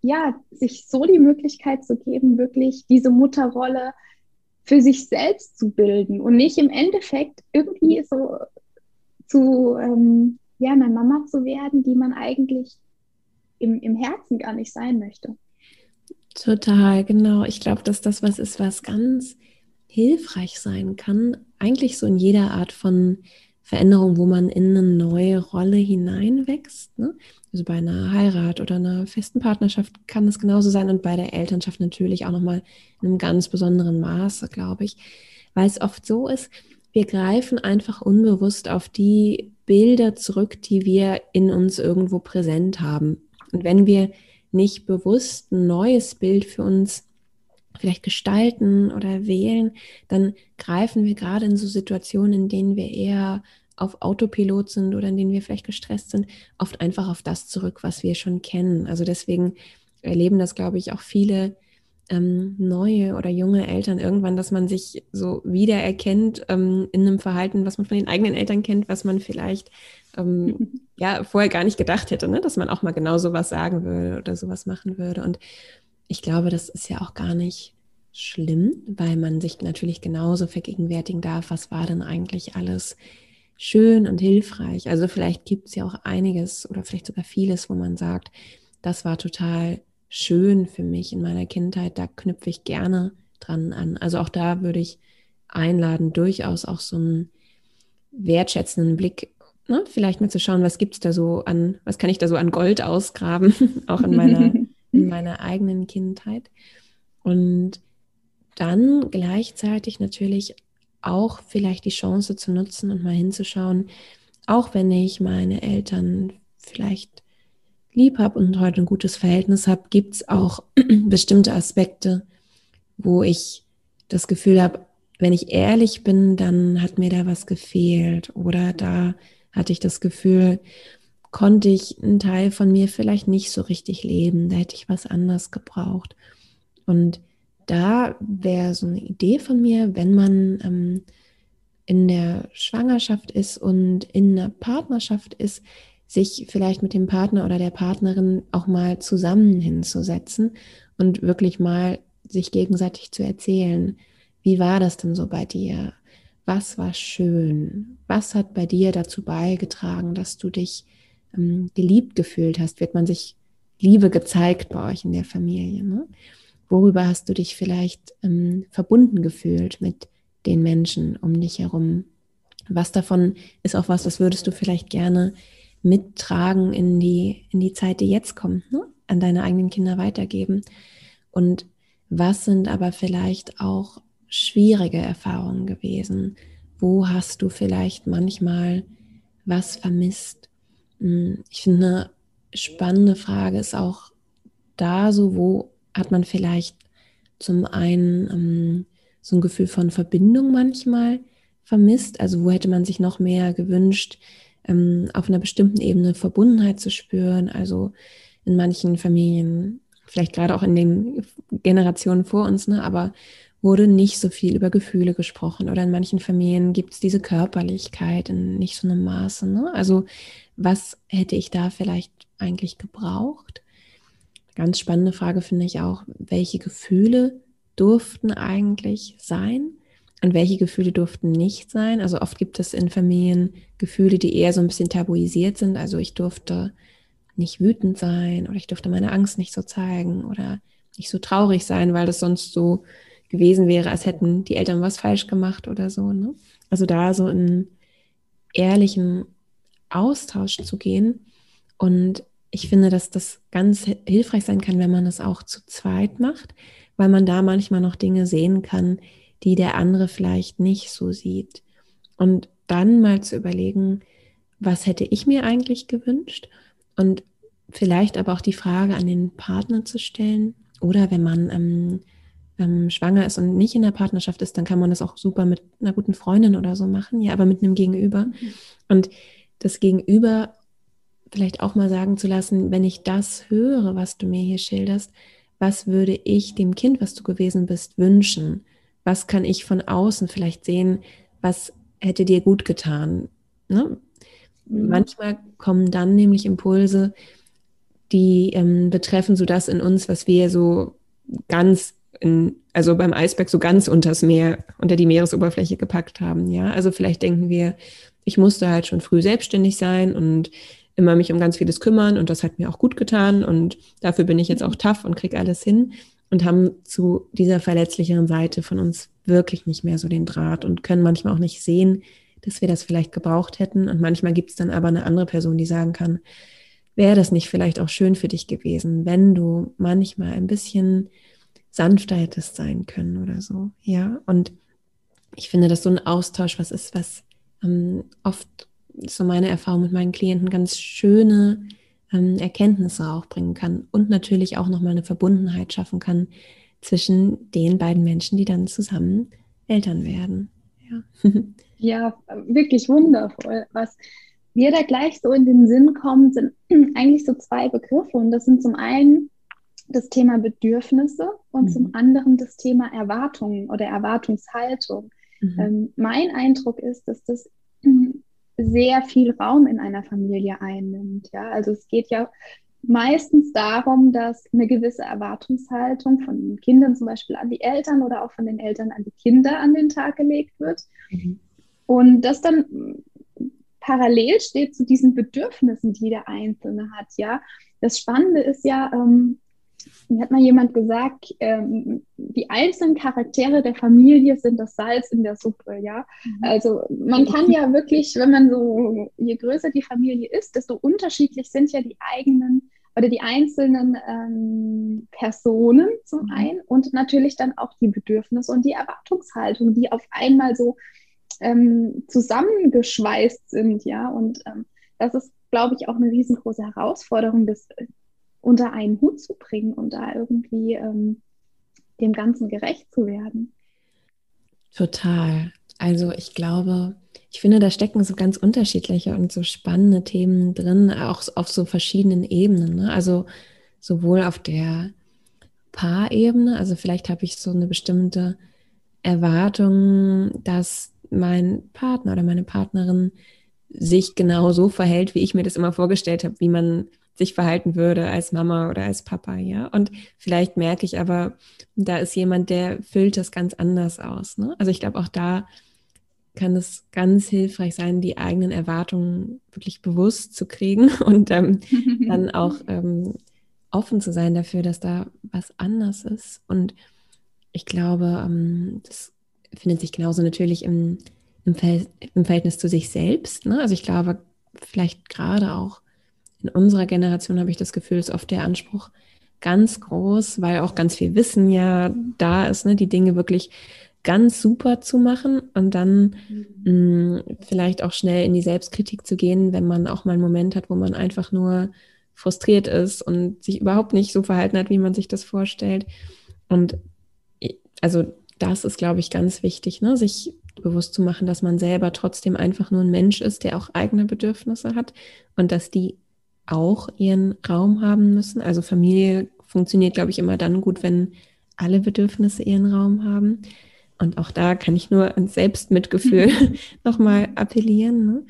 ja, sich so die Möglichkeit zu geben, wirklich diese Mutterrolle für sich selbst zu bilden und nicht im Endeffekt irgendwie so zu ähm, ja, einer Mama zu werden, die man eigentlich im, im Herzen gar nicht sein möchte. Total, genau. Ich glaube, dass das was ist, was ganz hilfreich sein kann, eigentlich so in jeder Art von Veränderung, wo man in eine neue Rolle hineinwächst. Ne? Also bei einer Heirat oder einer festen Partnerschaft kann es genauso sein und bei der Elternschaft natürlich auch nochmal in einem ganz besonderen Maße, glaube ich. Weil es oft so ist, wir greifen einfach unbewusst auf die Bilder zurück, die wir in uns irgendwo präsent haben. Und wenn wir nicht bewusst ein neues Bild für uns vielleicht gestalten oder wählen, dann greifen wir gerade in so Situationen, in denen wir eher auf Autopilot sind oder in denen wir vielleicht gestresst sind, oft einfach auf das zurück, was wir schon kennen. Also deswegen erleben das, glaube ich, auch viele ähm, neue oder junge Eltern irgendwann, dass man sich so wiedererkennt ähm, in einem Verhalten, was man von den eigenen Eltern kennt, was man vielleicht ähm, [LAUGHS] ja vorher gar nicht gedacht hätte, ne? dass man auch mal genau sowas sagen würde oder sowas machen würde. Und ich glaube, das ist ja auch gar nicht schlimm, weil man sich natürlich genauso vergegenwärtigen darf, was war denn eigentlich alles schön und hilfreich. Also vielleicht gibt es ja auch einiges oder vielleicht sogar vieles, wo man sagt, das war total schön für mich in meiner Kindheit, da knüpfe ich gerne dran an. Also auch da würde ich einladen, durchaus auch so einen wertschätzenden Blick, ne? vielleicht mal zu schauen, was gibt es da so an, was kann ich da so an Gold ausgraben, [LAUGHS] auch in meiner, [LAUGHS] in meiner eigenen Kindheit. Und dann gleichzeitig natürlich auch vielleicht die Chance zu nutzen und mal hinzuschauen, auch wenn ich meine Eltern vielleicht lieb habe und heute ein gutes Verhältnis habe, gibt es auch [CLEARS THROAT] bestimmte Aspekte, wo ich das Gefühl habe, wenn ich ehrlich bin, dann hat mir da was gefehlt oder da hatte ich das Gefühl, konnte ich einen Teil von mir vielleicht nicht so richtig leben, da hätte ich was anders gebraucht. Und da wäre so eine Idee von mir, wenn man ähm, in der Schwangerschaft ist und in einer Partnerschaft ist, sich vielleicht mit dem Partner oder der Partnerin auch mal zusammen hinzusetzen und wirklich mal sich gegenseitig zu erzählen, wie war das denn so bei dir? Was war schön? Was hat bei dir dazu beigetragen, dass du dich geliebt gefühlt hast? Wird man sich Liebe gezeigt bei euch in der Familie? Ne? Worüber hast du dich vielleicht ähm, verbunden gefühlt mit den Menschen um dich herum? Was davon ist auch was, das würdest du vielleicht gerne mittragen in die, in die Zeit, die jetzt kommt, ne? an deine eigenen Kinder weitergeben. Und was sind aber vielleicht auch schwierige Erfahrungen gewesen? Wo hast du vielleicht manchmal was vermisst? Hm, ich finde, eine spannende Frage ist auch da so, wo hat man vielleicht zum einen ähm, so ein Gefühl von Verbindung manchmal vermisst? Also wo hätte man sich noch mehr gewünscht, ähm, auf einer bestimmten Ebene Verbundenheit zu spüren. Also in manchen Familien, vielleicht gerade auch in den Generationen vor uns, ne, aber wurde nicht so viel über Gefühle gesprochen. Oder in manchen Familien gibt es diese Körperlichkeit in nicht so einem Maße. Ne? Also was hätte ich da vielleicht eigentlich gebraucht? Ganz spannende Frage finde ich auch, welche Gefühle durften eigentlich sein? Und welche Gefühle durften nicht sein? Also oft gibt es in Familien Gefühle, die eher so ein bisschen tabuisiert sind. Also ich durfte nicht wütend sein oder ich durfte meine Angst nicht so zeigen oder nicht so traurig sein, weil das sonst so gewesen wäre, als hätten die Eltern was falsch gemacht oder so. Ne? Also da so in ehrlichen Austausch zu gehen. Und ich finde, dass das ganz hilfreich sein kann, wenn man es auch zu zweit macht, weil man da manchmal noch Dinge sehen kann, die der andere vielleicht nicht so sieht. Und dann mal zu überlegen, was hätte ich mir eigentlich gewünscht? Und vielleicht aber auch die Frage an den Partner zu stellen. Oder wenn man ähm, ähm, schwanger ist und nicht in der Partnerschaft ist, dann kann man das auch super mit einer guten Freundin oder so machen, ja, aber mit einem Gegenüber. Mhm. Und das Gegenüber vielleicht auch mal sagen zu lassen, wenn ich das höre, was du mir hier schilderst, was würde ich dem Kind, was du gewesen bist, wünschen? was kann ich von außen vielleicht sehen, was hätte dir gut getan. Ne? Mhm. Manchmal kommen dann nämlich Impulse, die ähm, betreffen so das in uns, was wir so ganz, in, also beim Eisberg so ganz unters Meer, unter die Meeresoberfläche gepackt haben. Ja, also vielleicht denken wir, ich musste halt schon früh selbstständig sein und immer mich um ganz vieles kümmern und das hat mir auch gut getan und dafür bin ich jetzt auch tough und krieg alles hin und haben zu dieser verletzlicheren Seite von uns wirklich nicht mehr so den Draht und können manchmal auch nicht sehen, dass wir das vielleicht gebraucht hätten. Und manchmal gibt es dann aber eine andere Person, die sagen kann, wäre das nicht vielleicht auch schön für dich gewesen, wenn du manchmal ein bisschen sanfter hättest sein können oder so. Ja, und ich finde, dass so ein Austausch was ist, was ähm, oft so meine Erfahrung mit meinen Klienten, ganz schöne ähm, Erkenntnisse auch bringen kann und natürlich auch nochmal eine Verbundenheit schaffen kann zwischen den beiden Menschen, die dann zusammen Eltern werden. Ja, [LAUGHS] ja wirklich wundervoll. Was mir da gleich so in den Sinn kommt, sind [CLEARS THROAT] eigentlich so zwei Begriffe. Und das sind zum einen das Thema Bedürfnisse und mhm. zum anderen das Thema Erwartungen oder Erwartungshaltung. Mhm. Ähm, mein Eindruck ist, dass das sehr viel Raum in einer Familie einnimmt. Ja, also es geht ja meistens darum, dass eine gewisse Erwartungshaltung von den Kindern zum Beispiel an die Eltern oder auch von den Eltern an die Kinder an den Tag gelegt wird. Mhm. Und das dann parallel steht zu diesen Bedürfnissen, die der Einzelne hat. Ja, das Spannende ist ja, ähm, mir hat mal jemand gesagt, ähm, die einzelnen Charaktere der Familie sind das Salz in der Suppe, ja. Mhm. Also man kann [LAUGHS] ja wirklich, wenn man so, je größer die Familie ist, desto unterschiedlich sind ja die eigenen oder die einzelnen ähm, Personen zum mhm. einen und natürlich dann auch die Bedürfnisse und die Erwartungshaltung, die auf einmal so ähm, zusammengeschweißt sind, ja. Und ähm, das ist, glaube ich, auch eine riesengroße Herausforderung, das unter einen Hut zu bringen und da irgendwie ähm, dem Ganzen gerecht zu werden. Total. Also ich glaube, ich finde, da stecken so ganz unterschiedliche und so spannende Themen drin, auch auf so verschiedenen Ebenen. Ne? Also sowohl auf der Paarebene, also vielleicht habe ich so eine bestimmte Erwartung, dass mein Partner oder meine Partnerin sich genau so verhält, wie ich mir das immer vorgestellt habe, wie man sich verhalten würde als Mama oder als Papa, ja. Und vielleicht merke ich aber, da ist jemand, der füllt das ganz anders aus. Ne? Also ich glaube, auch da kann es ganz hilfreich sein, die eigenen Erwartungen wirklich bewusst zu kriegen [LAUGHS] und ähm, dann [LAUGHS] auch ähm, offen zu sein dafür, dass da was anders ist. Und ich glaube, ähm, das findet sich genauso natürlich im, im, im Verhältnis zu sich selbst. Ne? Also ich glaube, vielleicht gerade auch in unserer Generation habe ich das Gefühl, ist oft der Anspruch ganz groß, weil auch ganz viel Wissen ja da ist, ne? die Dinge wirklich ganz super zu machen und dann mhm. mh, vielleicht auch schnell in die Selbstkritik zu gehen, wenn man auch mal einen Moment hat, wo man einfach nur frustriert ist und sich überhaupt nicht so verhalten hat, wie man sich das vorstellt. Und also das ist, glaube ich, ganz wichtig, ne? sich bewusst zu machen, dass man selber trotzdem einfach nur ein Mensch ist, der auch eigene Bedürfnisse hat und dass die auch ihren Raum haben müssen. Also Familie funktioniert, glaube ich, immer dann gut, wenn alle Bedürfnisse ihren Raum haben. Und auch da kann ich nur ans Selbstmitgefühl [LAUGHS] nochmal appellieren, ne?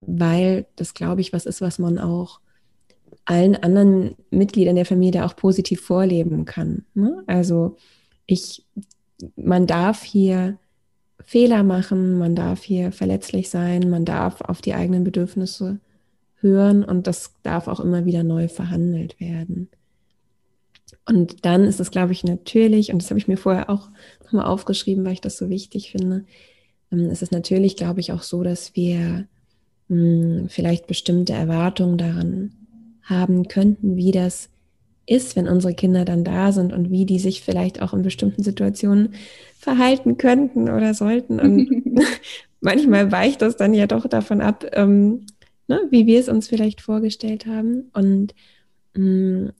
weil das, glaube ich, was ist, was man auch allen anderen Mitgliedern der Familie auch positiv vorleben kann. Ne? Also ich, man darf hier Fehler machen, man darf hier verletzlich sein, man darf auf die eigenen Bedürfnisse hören und das darf auch immer wieder neu verhandelt werden. Und dann ist es, glaube ich, natürlich, und das habe ich mir vorher auch nochmal aufgeschrieben, weil ich das so wichtig finde, ähm, es ist natürlich, glaube ich, auch so, dass wir mh, hm, vielleicht bestimmte Erwartungen daran haben könnten, wie das ist, wenn unsere Kinder dann da sind und wie die sich vielleicht auch in bestimmten Situationen verhalten könnten oder sollten. Und [LAUGHS] [LAUGHS] manchmal weicht das dann ja doch davon ab, ähm, ne, wie wir es uns vielleicht vorgestellt haben. Und mh, mm,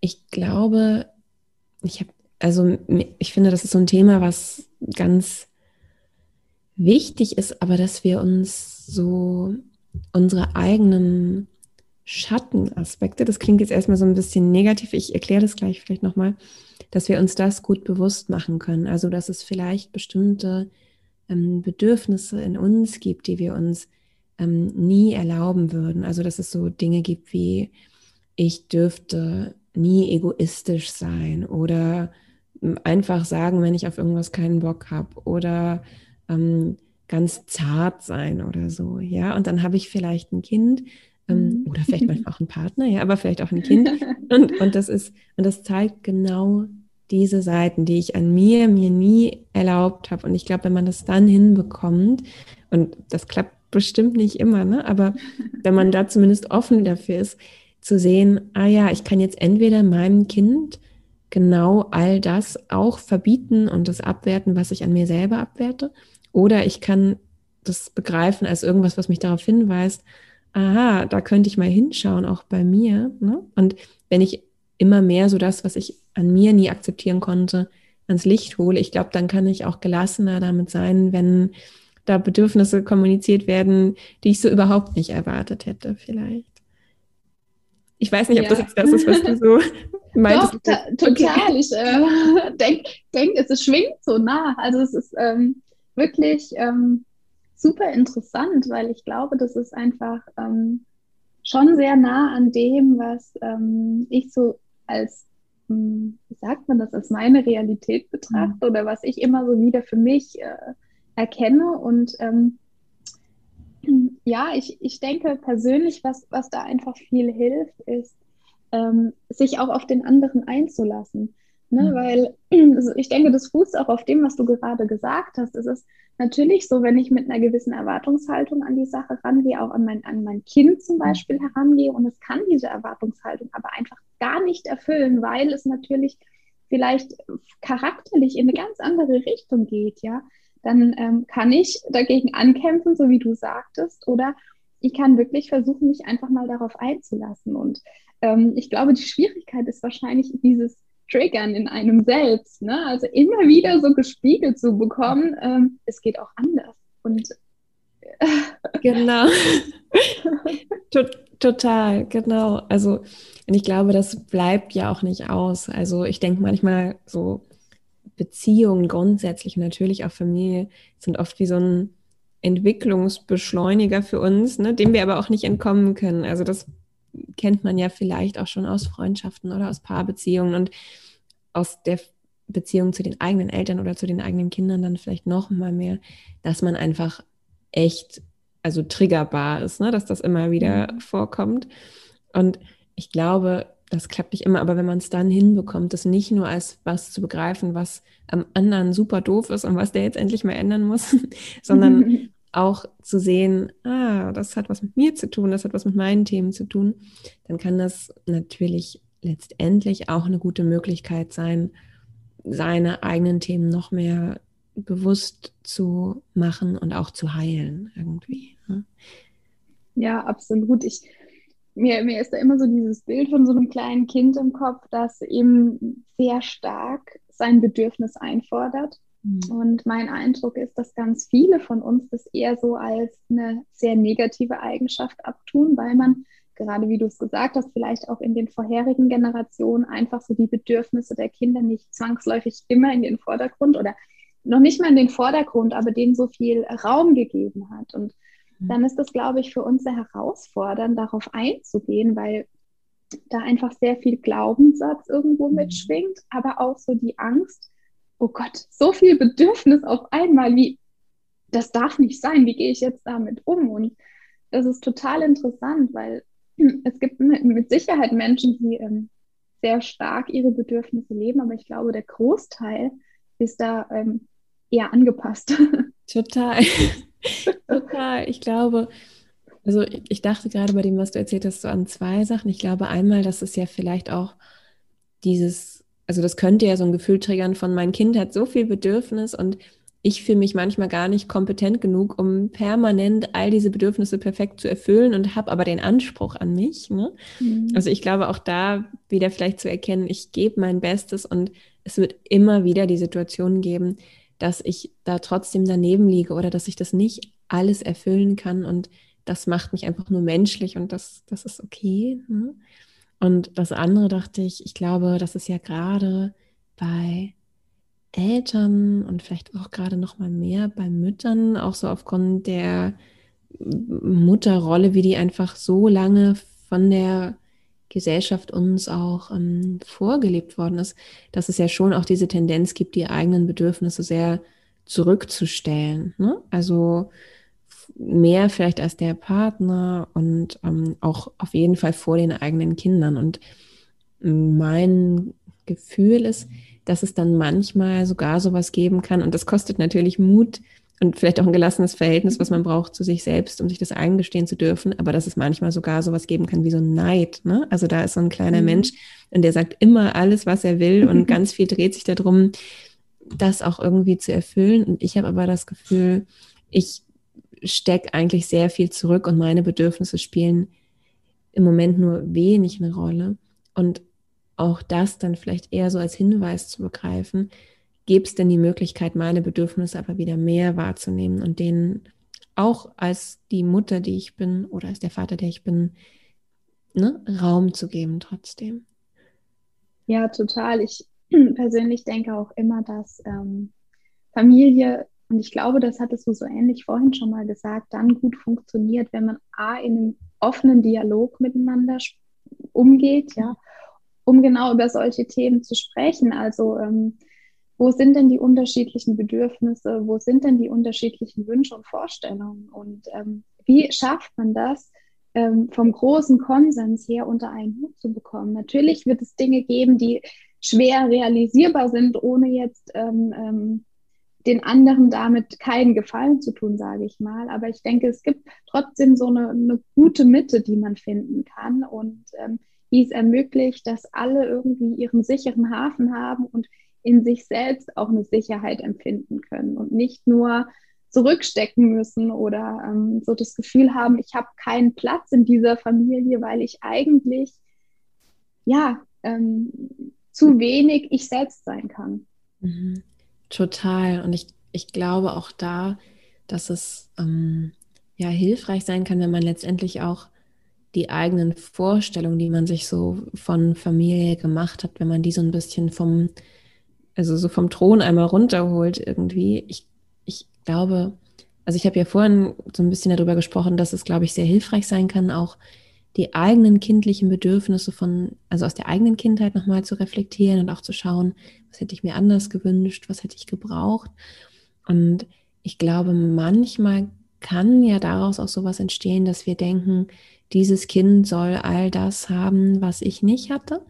ich glaube, ich habe, also ich finde, das ist so ein Thema, was ganz wichtig ist, aber dass wir uns so unsere eigenen Schattenaspekte, das klingt jetzt erstmal so ein bisschen negativ, ich erkläre das gleich vielleicht nochmal, dass wir uns das gut bewusst machen können. Also, dass es vielleicht bestimmte ähm, Bedürfnisse in uns gibt, die wir uns ähm, nie erlauben würden. Also dass es so Dinge gibt wie, ich dürfte nie egoistisch sein oder ähm, einfach sagen, wenn ich auf irgendwas keinen Bock habe oder ähm, ganz zart sein oder so, ja. Und dann habe ich vielleicht ein Kind ähm, mhm. oder vielleicht manchmal auch [LAUGHS] einen Partner, ja, aber vielleicht auch ein Kind. [LAUGHS] Und, und das ist, und das zeigt genau diese Seiten, die ich an mir mir nie erlaubt habe. Und ich glaube, wenn man das dann hinbekommt, und das klappt bestimmt nicht immer, ne? aber wenn man da zumindest offen dafür ist, zu sehen, ah ja, ich kann jetzt entweder meinem Kind genau all das auch verbieten und das abwerten, was ich an mir selber abwerte, oder ich kann das begreifen als irgendwas, was mich darauf hinweist, aha, da könnte ich mal hinschauen, auch bei mir. Ne? Und wenn ich immer mehr so das, was ich an mir nie akzeptieren konnte, ans Licht hole, ich glaube, dann kann ich auch gelassener damit sein, wenn da Bedürfnisse kommuniziert werden, die ich so überhaupt nicht erwartet hätte, vielleicht. Ich weiß nicht, ob ja. das jetzt das ist, was du so [LAUGHS] meintest. Doch, total. Ich äh, [LAUGHS] denke, denk, es schwingt so nah. Also es ist ähm, wirklich ähm, super interessant, weil ich glaube, das ist einfach ähm, schon sehr nah an dem, was ähm, ich so als, hm, wie sagt man das, als meine Realität betrachte mhm. oder was ich immer so wieder für mich äh, erkenne. Und ähm, [CLEARS THROAT] ja, ich, ich denke persönlich, was, was da einfach viel hilft, ist, ähm, sich auch auf den anderen einzulassen. Ne? Mhm. Weil [CLEARS THROAT] also ich denke, das fußt auch auf dem, was du gerade gesagt hast. Es ist natürlich so, wenn ich mit einer gewissen Erwartungshaltung an die Sache rangehe, auch an mein, an mein Kind zum mhm. Beispiel herangehe und es kann diese Erwartungshaltung aber einfach gar nicht erfüllen, weil es natürlich vielleicht charakterlich in eine ganz andere Richtung geht, ja, dann ähm, kann ich dagegen ankämpfen, so wie du sagtest, oder ich kann wirklich versuchen, mich einfach mal darauf einzulassen. Und ähm, ich glaube, die Schwierigkeit ist wahrscheinlich dieses Triggern in einem selbst. Ne? Also immer wieder so gespiegelt zu bekommen, ähm, es geht auch anders. Und äh, genau. [LAUGHS] Total, genau. Also, und ich glaube, das bleibt ja auch nicht aus. Also, ich denke manchmal so, Beziehungen grundsätzlich, natürlich auch Familie, sind oft wie so ein Entwicklungsbeschleuniger für uns, ne, dem wir aber auch nicht entkommen können. Also, das kennt man ja vielleicht auch schon aus Freundschaften oder aus Paarbeziehungen und aus der Beziehung zu den eigenen Eltern oder zu den eigenen Kindern dann vielleicht noch mal mehr, dass man einfach echt, also triggerbar ist, ne? dass das immer wieder mhm. vorkommt. Und ich glaube, das klappt nicht immer, aber wenn man es dann hinbekommt, das nicht nur als was zu begreifen, was am anderen super doof ist und was der jetzt endlich mal ändern muss, [LAUGHS] sondern [LAUGHS] auch zu sehen, ah, das hat was mit mir zu tun, das hat was mit meinen Themen zu tun, dann kann das natürlich letztendlich auch eine gute Möglichkeit sein, seine eigenen Themen noch mehr bewusst zu machen und auch zu heilen irgendwie. Ne? Ja, absolut. Ich, mir, mir ist da immer so dieses Bild von so einem kleinen Kind im Kopf, das eben sehr stark sein Bedürfnis einfordert Mhm. Und mein Eindruck ist, dass ganz viele von uns das eher so als eine sehr negative Eigenschaft abtun, weil man, gerade wie du es gesagt hast, vielleicht auch in den vorherigen Generationen einfach so die Bedürfnisse der Kinder nicht zwangsläufig immer in den Vordergrund oder noch nicht mal in den Vordergrund, aber denen so viel Raum gegeben hat. Und. Dann ist das, glaube ich, für uns sehr herausfordernd, darauf einzugehen, weil da einfach sehr viel Glaubenssatz irgendwo mhm. mitschwingt, aber auch so die Angst, oh Gott, so viel Bedürfnis auf einmal, wie, das darf nicht sein, wie gehe ich jetzt damit um? Und das ist total interessant, weil [CLEARS THROAT] es gibt mit Sicherheit Menschen, die ähm, sehr stark ihre Bedürfnisse leben, aber ich glaube, der Großteil ist da ähm, eher angepasst. [LAUGHS] Total. Total. Ich glaube, also ich dachte gerade bei dem, was du erzählt hast, so an zwei Sachen. Ich glaube einmal, dass es ja vielleicht auch dieses also das könnte ja so ein Gefühl triggern von, mein Kind hat so viel Bedürfnis und ich fühle mich manchmal gar nicht kompetent genug, um permanent all diese Bedürfnisse perfekt zu erfüllen und habe aber den Anspruch an mich. Ne? Mhm. Also ich glaube auch da wieder vielleicht zu erkennen, ich gebe mein Bestes und es wird immer wieder die Situation geben, dass ich da trotzdem daneben liege oder dass ich das nicht alles erfüllen kann und das macht mich einfach nur menschlich und das, das ist okay. Ne? Und das andere dachte ich, ich glaube, das ist ja gerade bei Eltern und vielleicht auch gerade noch mal mehr bei Müttern, auch so aufgrund der Mutterrolle, wie die einfach so lange von der Gesellschaft uns auch ähm, vorgelebt worden ist, dass es ja schon auch diese Tendenz gibt, die eigenen Bedürfnisse sehr zurückzustellen. Ne? Also mehr vielleicht als der Partner und ähm, auch auf jeden Fall vor den eigenen Kindern. Und mein Gefühl ist, dass es dann manchmal sogar sowas geben kann. Und das kostet natürlich Mut und vielleicht auch ein gelassenes Verhältnis, was man braucht zu sich selbst, um sich das eingestehen zu dürfen. Aber dass es manchmal sogar sowas geben kann wie so ein Neid. Ne? Also da ist so ein kleiner mhm. Mensch und der sagt immer alles, was er will und [LAUGHS] ganz viel dreht sich darum, das auch irgendwie zu erfüllen. Und ich habe aber das Gefühl, ich stecke eigentlich sehr viel zurück und meine Bedürfnisse spielen im Moment nur wenig eine Rolle. Und auch das dann vielleicht eher so als Hinweis zu begreifen, gäbe es denn die Möglichkeit, meine Bedürfnisse aber wieder mehr wahrzunehmen und denen auch als die Mutter, die ich bin oder als der Vater, der ich bin, ne, Raum zu geben trotzdem. Ja, total. Ich [CLEARS THROAT] persönlich denke auch immer, dass ähm, Familie, und ich glaube, das hattest du so ähnlich vorhin schon mal gesagt, dann gut funktioniert, wenn man A, in einem offenen Dialog miteinander umgeht, ja, um genau über solche Themen zu sprechen. Also ähm, wo sind denn die unterschiedlichen Bedürfnisse, wo sind denn die unterschiedlichen Wünsche und Vorstellungen und ähm, wie schafft man das, ähm, vom großen Konsens her unter einen Hut zu bekommen. Natürlich wird es Dinge geben, die schwer realisierbar sind, ohne jetzt ähm, ähm, den anderen damit keinen Gefallen zu tun, sage ich mal. Aber ich denke, es gibt trotzdem so eine, eine gute Mitte, die man finden kann und ähm, die es ermöglicht, dass alle irgendwie ihren sicheren Hafen haben und in sich selbst auch eine Sicherheit empfinden können und nicht nur zurückstecken müssen oder ähm, so das Gefühl haben, ich habe keinen Platz in dieser Familie, weil ich eigentlich ja ähm, zu wenig ich selbst sein kann. Mhm. Total. Und ich, ich glaube auch da, dass es ähm, ja hilfreich sein kann, wenn man letztendlich auch die eigenen Vorstellungen, die man sich so von Familie gemacht hat, wenn man die so ein bisschen vom, also so vom Thron einmal runterholt irgendwie. Ich glaube, also ich habe ja vorhin so ein bisschen darüber gesprochen, dass es, glaube ich, sehr hilfreich sein kann, auch die eigenen kindlichen Bedürfnisse von, also aus der eigenen Kindheit nochmal zu reflektieren und auch zu schauen, was hätte ich mir anders gewünscht, was hätte ich gebraucht. Und ich glaube, manchmal kann ja daraus auch sowas entstehen, dass wir denken, dieses Kind soll all das haben, was ich nicht hatte.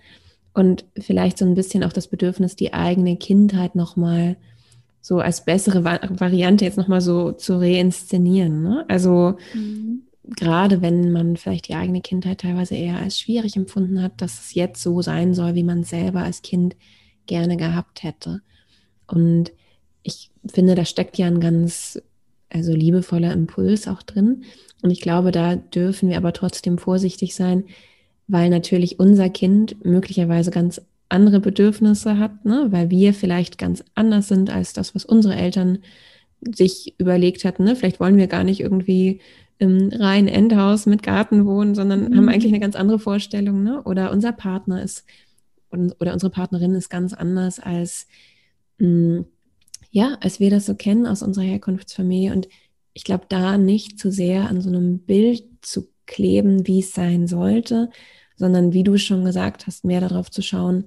Und vielleicht so ein bisschen auch das Bedürfnis, die eigene Kindheit nochmal mal so als bessere Variante jetzt nochmal so zu reinszenieren. Ne? Also mhm. gerade wenn man vielleicht die eigene Kindheit teilweise eher als schwierig empfunden hat, dass es jetzt so sein soll, wie man selber als Kind gerne gehabt hätte. Und ich finde, da steckt ja ein ganz, also liebevoller Impuls auch drin. Und ich glaube, da dürfen wir aber trotzdem vorsichtig sein, weil natürlich unser Kind möglicherweise ganz andere Bedürfnisse hat, ne? weil wir vielleicht ganz anders sind als das, was unsere Eltern sich überlegt hatten. Ne? Vielleicht wollen wir gar nicht irgendwie im reinen Endhaus mit Garten wohnen, sondern mhm. haben eigentlich eine ganz andere Vorstellung. Ne? Oder unser Partner ist oder unsere Partnerin ist ganz anders als mh, mm, ja, als wir das so kennen aus unserer Herkunftsfamilie. Und ich glaube, da nicht zu sehr an so einem Bild zu kleben, wie es sein sollte, sondern wie du schon gesagt hast, mehr darauf zu schauen,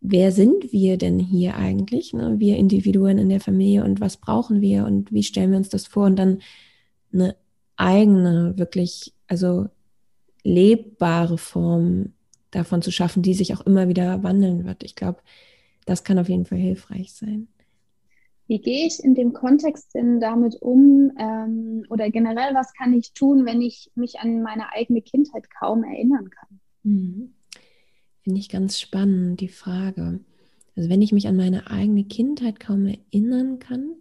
wer sind wir denn hier eigentlich, ne? wir Individuen in der Familie und was brauchen wir und wie stellen wir uns das vor und dann eine eigene, wirklich, also lebbare Form davon zu schaffen, die sich auch immer wieder wandeln wird. Ich glaube, das kann auf jeden Fall hilfreich sein. Wie gehe ich in dem Kontext denn damit um? Ähm, oder generell, was kann ich tun, wenn ich mich an meine eigene Kindheit kaum erinnern kann? Mhm. Finde ich ganz spannend, die Frage. Also wenn ich mich an meine eigene Kindheit kaum erinnern kann,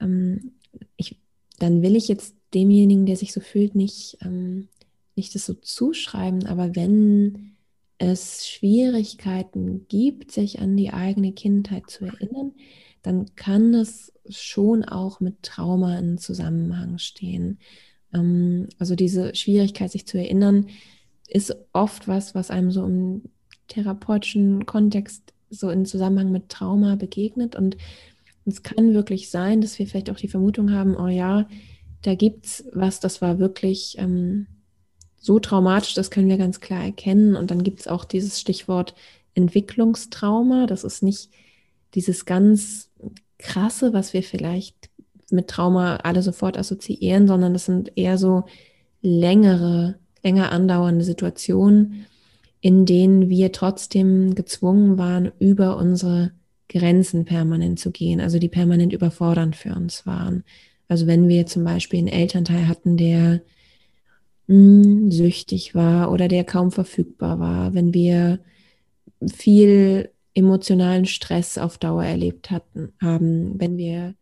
ähm, ich, dann will ich jetzt demjenigen, der sich so fühlt, nicht, ähm, nicht das so zuschreiben, aber wenn es Schwierigkeiten gibt, sich an die eigene Kindheit zu erinnern, dann kann es schon auch mit Trauma in Zusammenhang stehen. Ähm, also diese Schwierigkeit, sich zu erinnern, ist oft was, was einem so im therapeutischen Kontext so in Zusammenhang mit Trauma begegnet. Und es kann wirklich sein, dass wir vielleicht auch die Vermutung haben, oh ja, da gibt es was, das war wirklich ähm, so traumatisch, das können wir ganz klar erkennen. Und dann gibt es auch dieses Stichwort Entwicklungstrauma. Das ist nicht dieses ganz krasse, was wir vielleicht mit Trauma alle sofort assoziieren, sondern das sind eher so längere länger andauernde Situationen, in denen wir trotzdem gezwungen waren, über unsere Grenzen permanent zu gehen, also die permanent überfordernd für uns waren. Also wenn wir zum Beispiel einen Elternteil hatten, der hm, süchtig war oder der kaum verfügbar war, wenn wir viel emotionalen Stress auf Dauer erlebt hatten, haben, wenn wir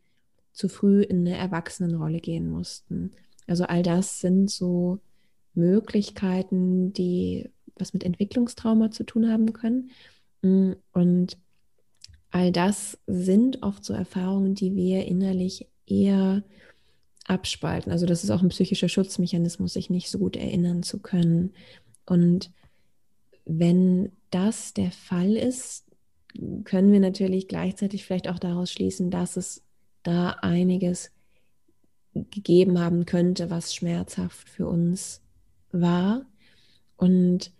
zu früh in eine Erwachsenenrolle gehen mussten. Also all das sind so Möglichkeiten, die was mit Entwicklungstrauma zu tun haben können. Mm, und all das sind oft so Erfahrungen, die wir innerlich eher abspalten. Also das ist auch ein psychischer Schutzmechanismus, sich nicht so gut erinnern zu können. Und wenn das der Fall ist, können wir natürlich gleichzeitig vielleicht auch daraus schließen, dass es da einiges gegeben haben könnte, was schmerzhaft für uns war. Und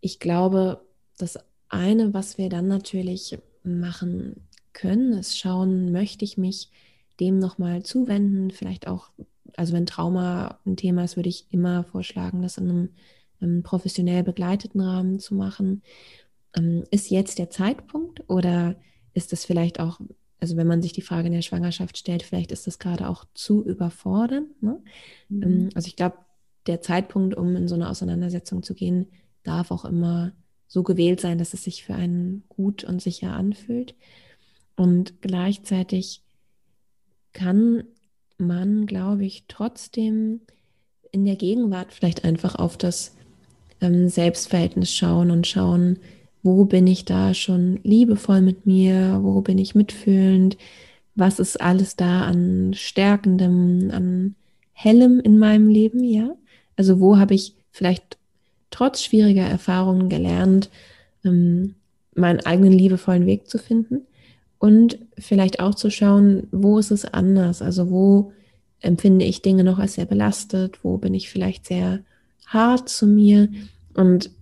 ich glaube, das eine, was wir dann natürlich machen können, ist schauen, möchte ich mich dem nochmal zuwenden, vielleicht auch, also wenn Trauma ein Thema ist, würde ich immer vorschlagen, das in einem, einem professionell begleiteten Rahmen zu machen. Ähm, ist jetzt der Zeitpunkt oder ist das vielleicht auch, also wenn man sich die Frage in der Schwangerschaft stellt, vielleicht ist das gerade auch zu überfordernd. Ne? Mhm. Ähm, also ich glaube, der Zeitpunkt, um in so eine Auseinandersetzung zu gehen, darf auch immer so gewählt sein, dass es sich für einen gut und sicher anfühlt. Und gleichzeitig kann man, glaube ich, trotzdem in der Gegenwart vielleicht einfach auf das ähm, Selbstverhältnis schauen und schauen, wo bin ich da schon liebevoll mit mir, wo bin ich mitfühlend, was ist alles da an Stärkendem, an Hellem in meinem Leben, ja? Also wo habe ich vielleicht trotz schwieriger Erfahrungen gelernt, ähm, meinen eigenen liebevollen Weg zu finden und vielleicht auch zu schauen, wo ist es anders? Also wo empfinde ich Dinge noch als sehr belastet? Wo bin ich vielleicht sehr hart zu mir? Und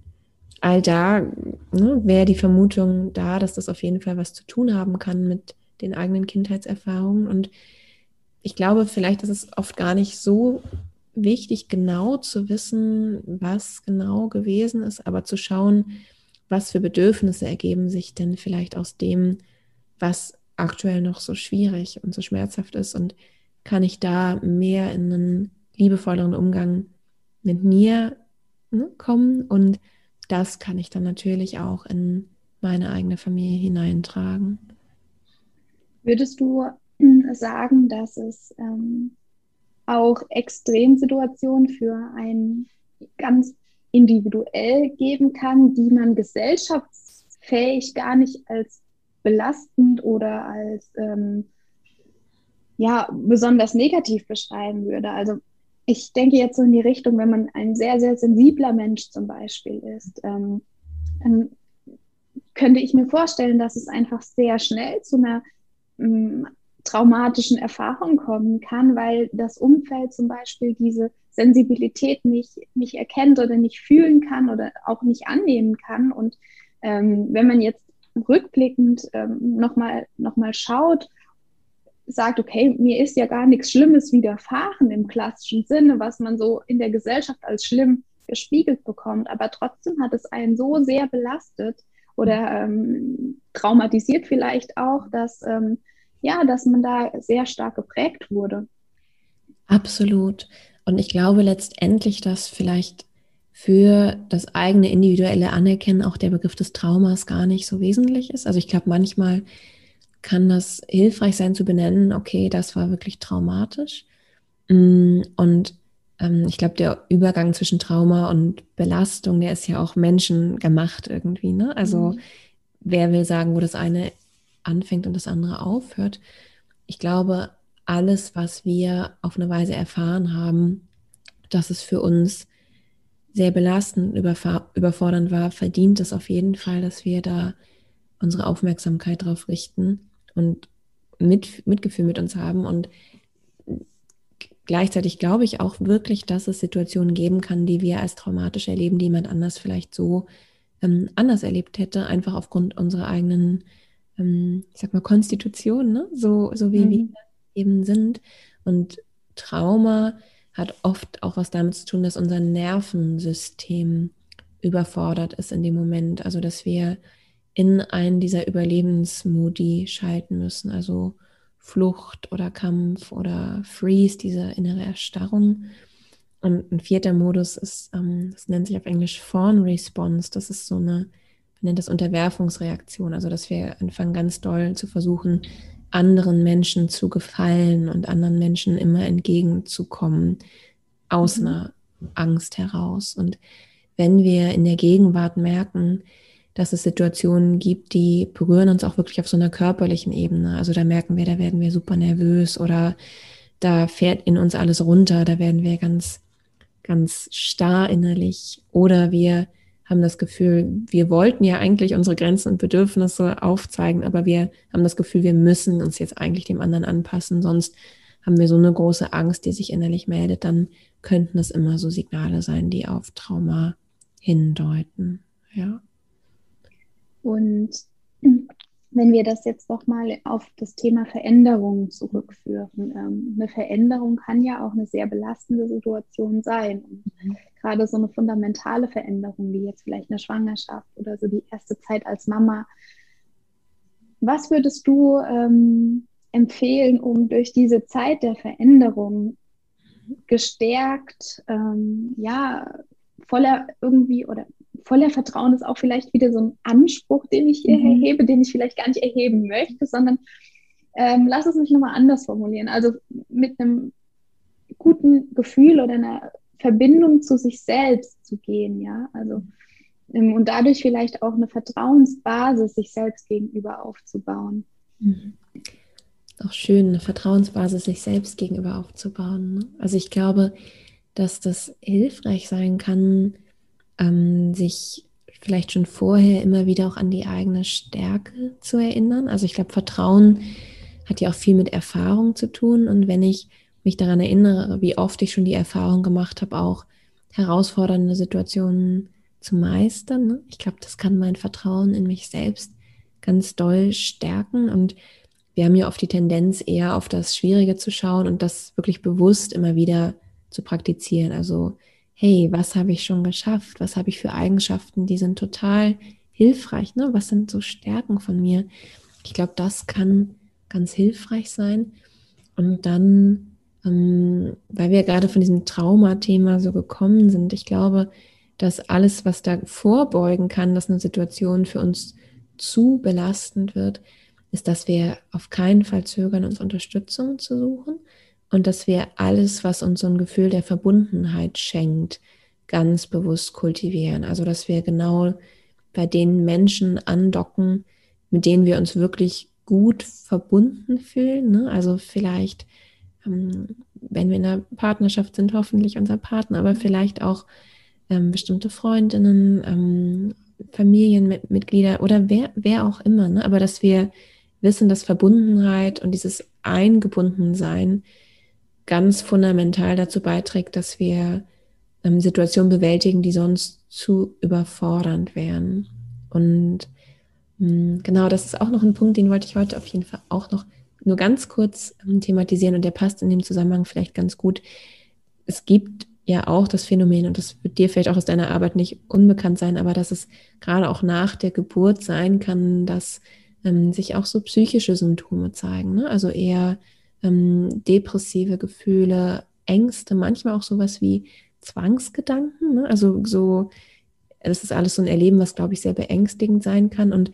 all da ne, wäre die Vermutung da, dass das auf jeden Fall was zu tun haben kann mit den eigenen Kindheitserfahrungen. Und ich glaube, vielleicht ist es oft gar nicht so wichtig, genau zu wissen, was genau gewesen ist, aber zu schauen, was für Bedürfnisse ergeben sich denn vielleicht aus dem, was aktuell noch so schwierig und so schmerzhaft ist und kann ich da mehr in einen liebevolleren Umgang mit mir ne, kommen und das kann ich dann natürlich auch in meine eigene Familie hineintragen. Würdest du sagen, dass es ähm, auch Extremsituationen für einen ganz individuell geben kann, die man gesellschaftsfähig gar nicht als belastend oder als ähm, ja besonders negativ beschreiben würde. Also ich denke jetzt so in die Richtung, wenn man ein sehr, sehr sensibler Mensch zum Beispiel ist, ähm, dann könnte ich mir vorstellen, dass es einfach sehr schnell zu einer ähm, traumatischen Erfahrungen kommen kann, weil das Umfeld zum Beispiel diese Sensibilität nicht, nicht erkennt oder nicht fühlen kann oder auch nicht annehmen kann. Und ähm, wenn man jetzt rückblickend ähm, nochmal noch mal schaut, sagt, okay, mir ist ja gar nichts Schlimmes widerfahren im klassischen Sinne, was man so in der Gesellschaft als schlimm gespiegelt bekommt, aber trotzdem hat es einen so sehr belastet oder ähm, traumatisiert vielleicht auch, dass ähm, ja, dass man da sehr stark geprägt wurde. Absolut. Und ich glaube letztendlich, dass vielleicht für das eigene individuelle Anerkennen auch der Begriff des Traumas gar nicht so wesentlich ist. Also ich glaube, manchmal kann das hilfreich sein zu benennen, okay, das war wirklich traumatisch. Mm, und ähm, ich glaube, der Übergang zwischen Trauma und Belastung, der ist ja auch menschengemacht irgendwie. Ne? Also mhm. wer will sagen, wo das eine anfängt und das andere aufhört. Ich glaube, alles, was wir auf eine Weise erfahren haben, dass es für uns sehr belastend, überfordernd war, verdient es auf jeden Fall, dass wir da unsere Aufmerksamkeit drauf richten und mit, Mitgefühl mit uns haben. Und gleichzeitig glaube ich auch wirklich, dass es Situationen geben kann, die wir als traumatisch erleben, die jemand anders vielleicht so ähm, anders erlebt hätte, einfach aufgrund unserer eigenen ich sag mal, Konstitution, ne? so, so wie mhm. wir eben sind. Und Trauma hat oft auch was damit zu tun, dass unser Nervensystem überfordert ist in dem Moment. Also dass wir in einen dieser Überlebensmodi schalten müssen. Also Flucht oder Kampf oder Freeze, diese innere Erstarrung. Und ein vierter Modus ist, ähm, das nennt sich auf Englisch Fawn Response. Das ist so eine nennt das Unterwerfungsreaktion, also dass wir anfangen ganz doll zu versuchen, anderen Menschen zu gefallen und anderen Menschen immer entgegenzukommen aus mhm. einer Angst heraus. Und wenn wir in der Gegenwart merken, dass es Situationen gibt, die berühren uns auch wirklich auf so einer körperlichen Ebene. Also da merken wir, da werden wir super nervös oder da fährt in uns alles runter, da werden wir ganz, ganz starr innerlich oder wir haben das Gefühl, wir wollten ja eigentlich unsere Grenzen und Bedürfnisse aufzeigen, aber wir haben das Gefühl, wir müssen uns jetzt eigentlich dem anderen anpassen, sonst haben wir so eine große Angst, die sich innerlich meldet, dann könnten es immer so Signale sein, die auf Trauma hindeuten. Ja. Und wenn wir das jetzt doch mal auf das Thema Veränderung zurückführen. Ähm, eine Veränderung kann ja auch eine sehr belastende Situation sein. Und mhm. Gerade so eine fundamentale Veränderung, wie jetzt vielleicht eine Schwangerschaft oder so die erste Zeit als Mama. Was würdest du ähm, empfehlen, um durch diese Zeit der Veränderung gestärkt, ähm, ja, voller irgendwie oder voller Vertrauen ist auch vielleicht wieder so ein Anspruch, den ich hier mhm. erhebe, den ich vielleicht gar nicht erheben möchte, sondern ähm, lass es mich nochmal anders formulieren. Also mit einem guten Gefühl oder einer Verbindung zu sich selbst zu gehen, ja. Also ähm, und dadurch vielleicht auch eine Vertrauensbasis sich selbst gegenüber aufzubauen. Mhm. Auch schön, eine Vertrauensbasis sich selbst gegenüber aufzubauen. Ne? Also ich glaube, dass das hilfreich sein kann, ähm, sich vielleicht schon vorher immer wieder auch an die eigene Stärke zu erinnern. Also ich glaube, Vertrauen hat ja auch viel mit Erfahrung zu tun. Und wenn ich mich daran erinnere, wie oft ich schon die Erfahrung gemacht habe, auch herausfordernde Situationen zu meistern, ne? ich glaube, das kann mein Vertrauen in mich selbst ganz doll stärken. Und wir haben ja oft die Tendenz, eher auf das Schwierige zu schauen und das wirklich bewusst immer wieder zu praktizieren. Also hey, was habe ich schon geschafft? Was habe ich für Eigenschaften, die sind total hilfreich? Ne? Was sind so Stärken von mir? Ich glaube, das kann ganz hilfreich sein. Und dann, ähm, weil wir gerade von diesem Traumathema so gekommen sind, ich glaube, dass alles, was da vorbeugen kann, dass eine Situation für uns zu belastend wird, ist, dass wir auf keinen Fall zögern, uns Unterstützung zu suchen und dass wir alles, was uns so ein Gefühl der Verbundenheit schenkt, ganz bewusst kultivieren. Also dass wir genau bei den Menschen andocken, mit denen wir uns wirklich gut verbunden fühlen. Ne? Also vielleicht, wenn wir in einer Partnerschaft sind, hoffentlich unser Partner, aber vielleicht auch ähm, bestimmte Freundinnen, ähm, Familienmitglieder oder wer, wer auch immer. Ne? Aber dass wir wissen, dass Verbundenheit und dieses Eingebundensein ganz fundamental dazu beiträgt, dass wir ähm, Situationen bewältigen, die sonst zu überfordernd wären. Und mh, hm, genau, das ist auch noch ein Punkt, den wollte ich heute auf jeden Fall auch noch nur ganz kurz ähm, thematisieren und der passt in dem Zusammenhang vielleicht ganz gut. Es gibt ja auch das Phänomen, und das wird dir vielleicht auch aus deiner Arbeit nicht unbekannt sein, aber dass es gerade auch nach der Geburt sein kann, dass ähm, sich auch so psychische Symptome zeigen. Ne? Also eher ähm, depressive Gefühle, Ängste, manchmal auch sowas wie Zwangsgedanken. Ne? Also so, das ist alles so ein Erleben, was, glaube ich, sehr beängstigend sein kann. Und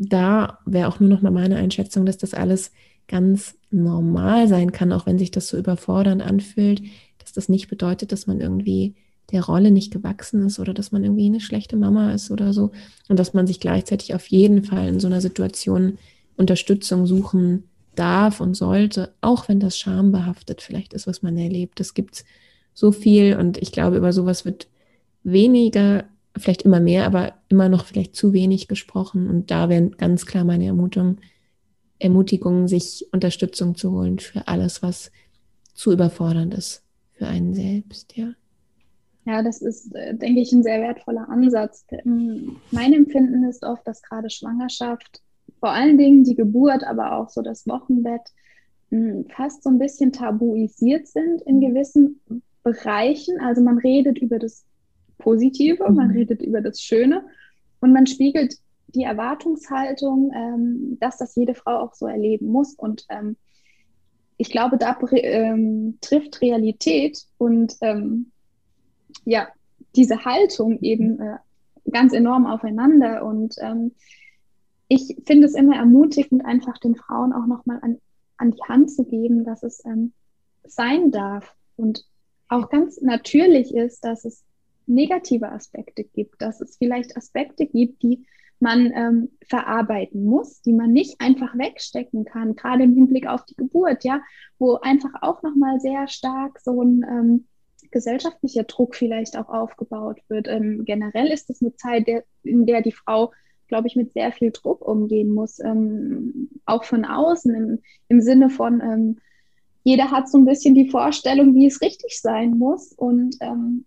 da wäre auch nur noch mal meine Einschätzung, dass das alles ganz normal sein kann, auch wenn sich das so überfordernd anfühlt, dass das nicht bedeutet, dass man irgendwie der Rolle nicht gewachsen ist oder dass man irgendwie eine schlechte Mama ist oder so und dass man sich gleichzeitig auf jeden Fall in so einer Situation Unterstützung suchen darf und sollte, auch wenn das schambehaftet vielleicht ist, was man erlebt. Es gibt so viel und ich glaube, über sowas wird weniger, vielleicht immer mehr, aber immer noch vielleicht zu wenig gesprochen. Und da wäre ganz klar meine Ermutigung, Ermutigung, sich Unterstützung zu holen für alles, was zu überfordernd ist für einen selbst, ja. Ja, das ist, äh, denke ich, ein sehr wertvoller Ansatz. Mein Empfinden ist oft, dass gerade Schwangerschaft vor allen Dingen die Geburt, aber auch so das Wochenbett hm, fast so ein bisschen tabuisiert sind in gewissen Bereichen. Also man redet über das Positive, mhm. man redet über das Schöne und man spiegelt die Erwartungshaltung, ähm, dass das jede Frau auch so erleben muss. Und ähm, ich glaube, da ähm, trifft Realität und ähm, ja, diese Haltung eben äh, ganz enorm aufeinander. Und ähm, ich finde es immer ermutigend, einfach den Frauen auch nochmal an, an die Hand zu geben, dass es ähm, sein darf und auch ganz natürlich ist, dass es negative Aspekte gibt, dass es vielleicht Aspekte gibt, die man ähm, verarbeiten muss, die man nicht einfach wegstecken kann, gerade im Hinblick auf die Geburt, ja, wo einfach auch nochmal sehr stark so ein ähm, gesellschaftlicher Druck vielleicht auch aufgebaut wird. Ähm, generell ist es eine Zeit, der, in der die Frau, glaube ich, mit sehr viel Druck umgehen muss, ähm, auch von außen im, im Sinne von, ähm, jeder hat so ein bisschen die Vorstellung, wie es richtig sein muss und ähm,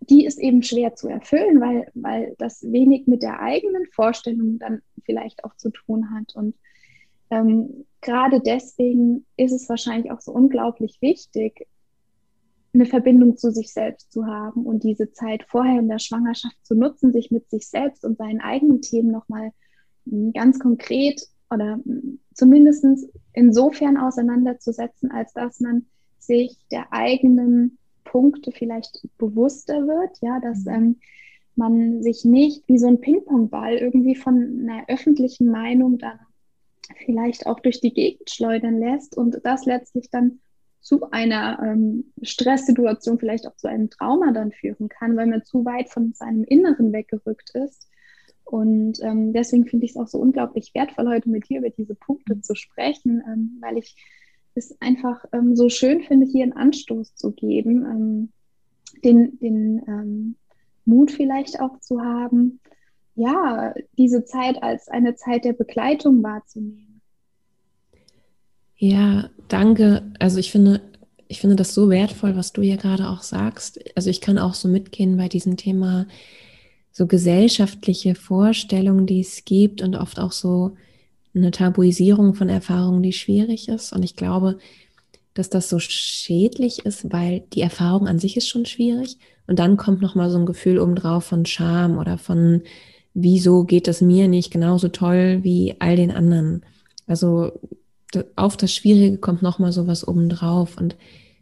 die ist eben schwer zu erfüllen, weil, weil das wenig mit der eigenen Vorstellung dann vielleicht auch zu tun hat. Und ähm, gerade deswegen ist es wahrscheinlich auch so unglaublich wichtig, eine Verbindung zu sich selbst zu haben und diese Zeit vorher in der Schwangerschaft zu nutzen, sich mit sich selbst und seinen eigenen Themen nochmal hm, ganz konkret oder hm, zumindest insofern auseinanderzusetzen, als dass man sich der eigenen Punkte vielleicht bewusster wird, ja, dass mhm. ähm, man sich nicht wie so ein Ping-Pong-Ball irgendwie von einer öffentlichen Meinung dann vielleicht auch durch die Gegend schleudern lässt und das letztlich dann zu einer ähm, Stresssituation, vielleicht auch zu einem Trauma dann führen kann, weil man zu weit von seinem Inneren weggerückt ist. Und ähm, deswegen finde ich es auch so unglaublich wertvoll, heute mit dir über diese Punkte mhm. zu sprechen, ähm, weil ich es einfach ähm, so schön finde, hier einen Anstoß zu geben, ähm, den, den ähm, Mut vielleicht auch zu haben, ja, diese Zeit als eine Zeit der Begleitung wahrzunehmen. Ja, danke. Also ich finde, ich finde das so wertvoll, was du hier gerade auch sagst. Also ich kann auch so mitgehen bei diesem Thema so gesellschaftliche Vorstellungen, die es gibt und oft auch so eine Tabuisierung von Erfahrungen, die schwierig ist. Und ich glaube, dass das so schädlich ist, weil die Erfahrung an sich ist schon schwierig. Und dann kommt noch mal so ein Gefühl obendrauf von Scham oder von, wieso geht es mir nicht genauso toll wie all den anderen. Also auf das Schwierige kommt noch mal sowas obendrauf und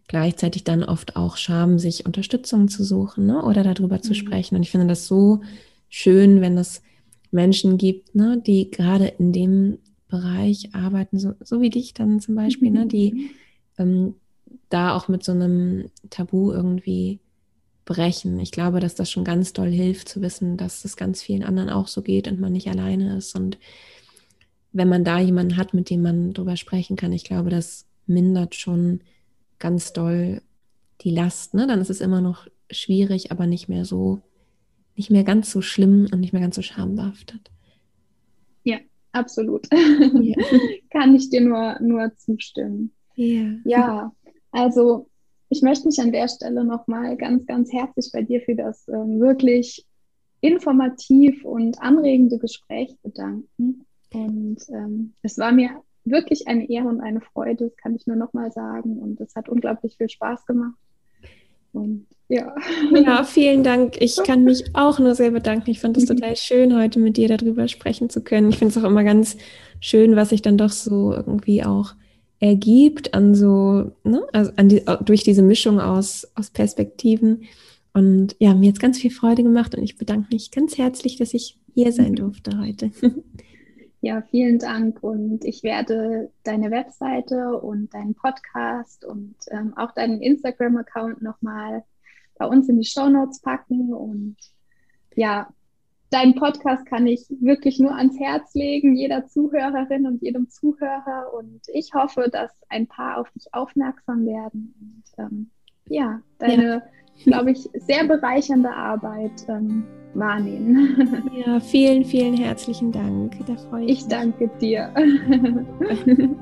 gleichzeitig dann oft auch Scham, sich Unterstützung zu suchen ne? oder darüber mhm. zu sprechen. Und ich finde das so schön, wenn es Menschen gibt, ne, die gerade in dem Bereich arbeiten, so, so wie dich dann zum Beispiel, ne, die [LAUGHS] ähm, da auch mit so einem Tabu irgendwie brechen. Ich glaube, dass das schon ganz doll hilft zu wissen, dass es ganz vielen anderen auch so geht und man nicht alleine ist. Und wenn man da jemanden hat, mit dem man drüber sprechen kann, ich glaube, das mindert schon ganz doll die Last. Ne? Dann ist es immer noch schwierig, aber nicht mehr so nicht mehr ganz so schlimm und nicht mehr ganz so schambehaftet. Ja, absolut. Ja. [LAUGHS] Kann ich dir nur, nur zustimmen. Ja. ja, also ich möchte mich an der Stelle nochmal ganz, ganz herzlich bei dir für das ähm, wirklich informativ und anregende Gespräch bedanken. Und ähm, es war mir wirklich eine Ehre und eine Freude, das kann ich nur nochmal sagen. Und es hat unglaublich viel Spaß gemacht. Und ja. Ja, vielen Dank. Ich kann mich auch nur sehr bedanken. Ich fand es total schön, heute mit dir darüber sprechen zu können. Ich finde es auch immer ganz schön, was sich dann doch so irgendwie auch ergibt an so, ne, also an die, durch diese Mischung aus, aus Perspektiven. Und ja, mir hat ganz viel Freude gemacht und ich bedanke mich ganz herzlich, dass ich hier sein durfte heute. [LAUGHS] Ja, vielen Dank. Und ich werde deine Webseite und deinen Podcast und ähm, auch deinen Instagram-Account nochmal bei uns in die Show Notes packen. Und ja, deinen Podcast kann ich wirklich nur ans Herz legen, jeder Zuhörerin und jedem Zuhörer. Und ich hoffe, dass ein paar auf dich aufmerksam werden. Und ähm, ja, deine, ja. glaube ich, sehr bereichernde Arbeit ähm, wahrnehmen. Ja, vielen, vielen herzlichen Dank. Da freue ich, ich mich. danke dir. [LAUGHS]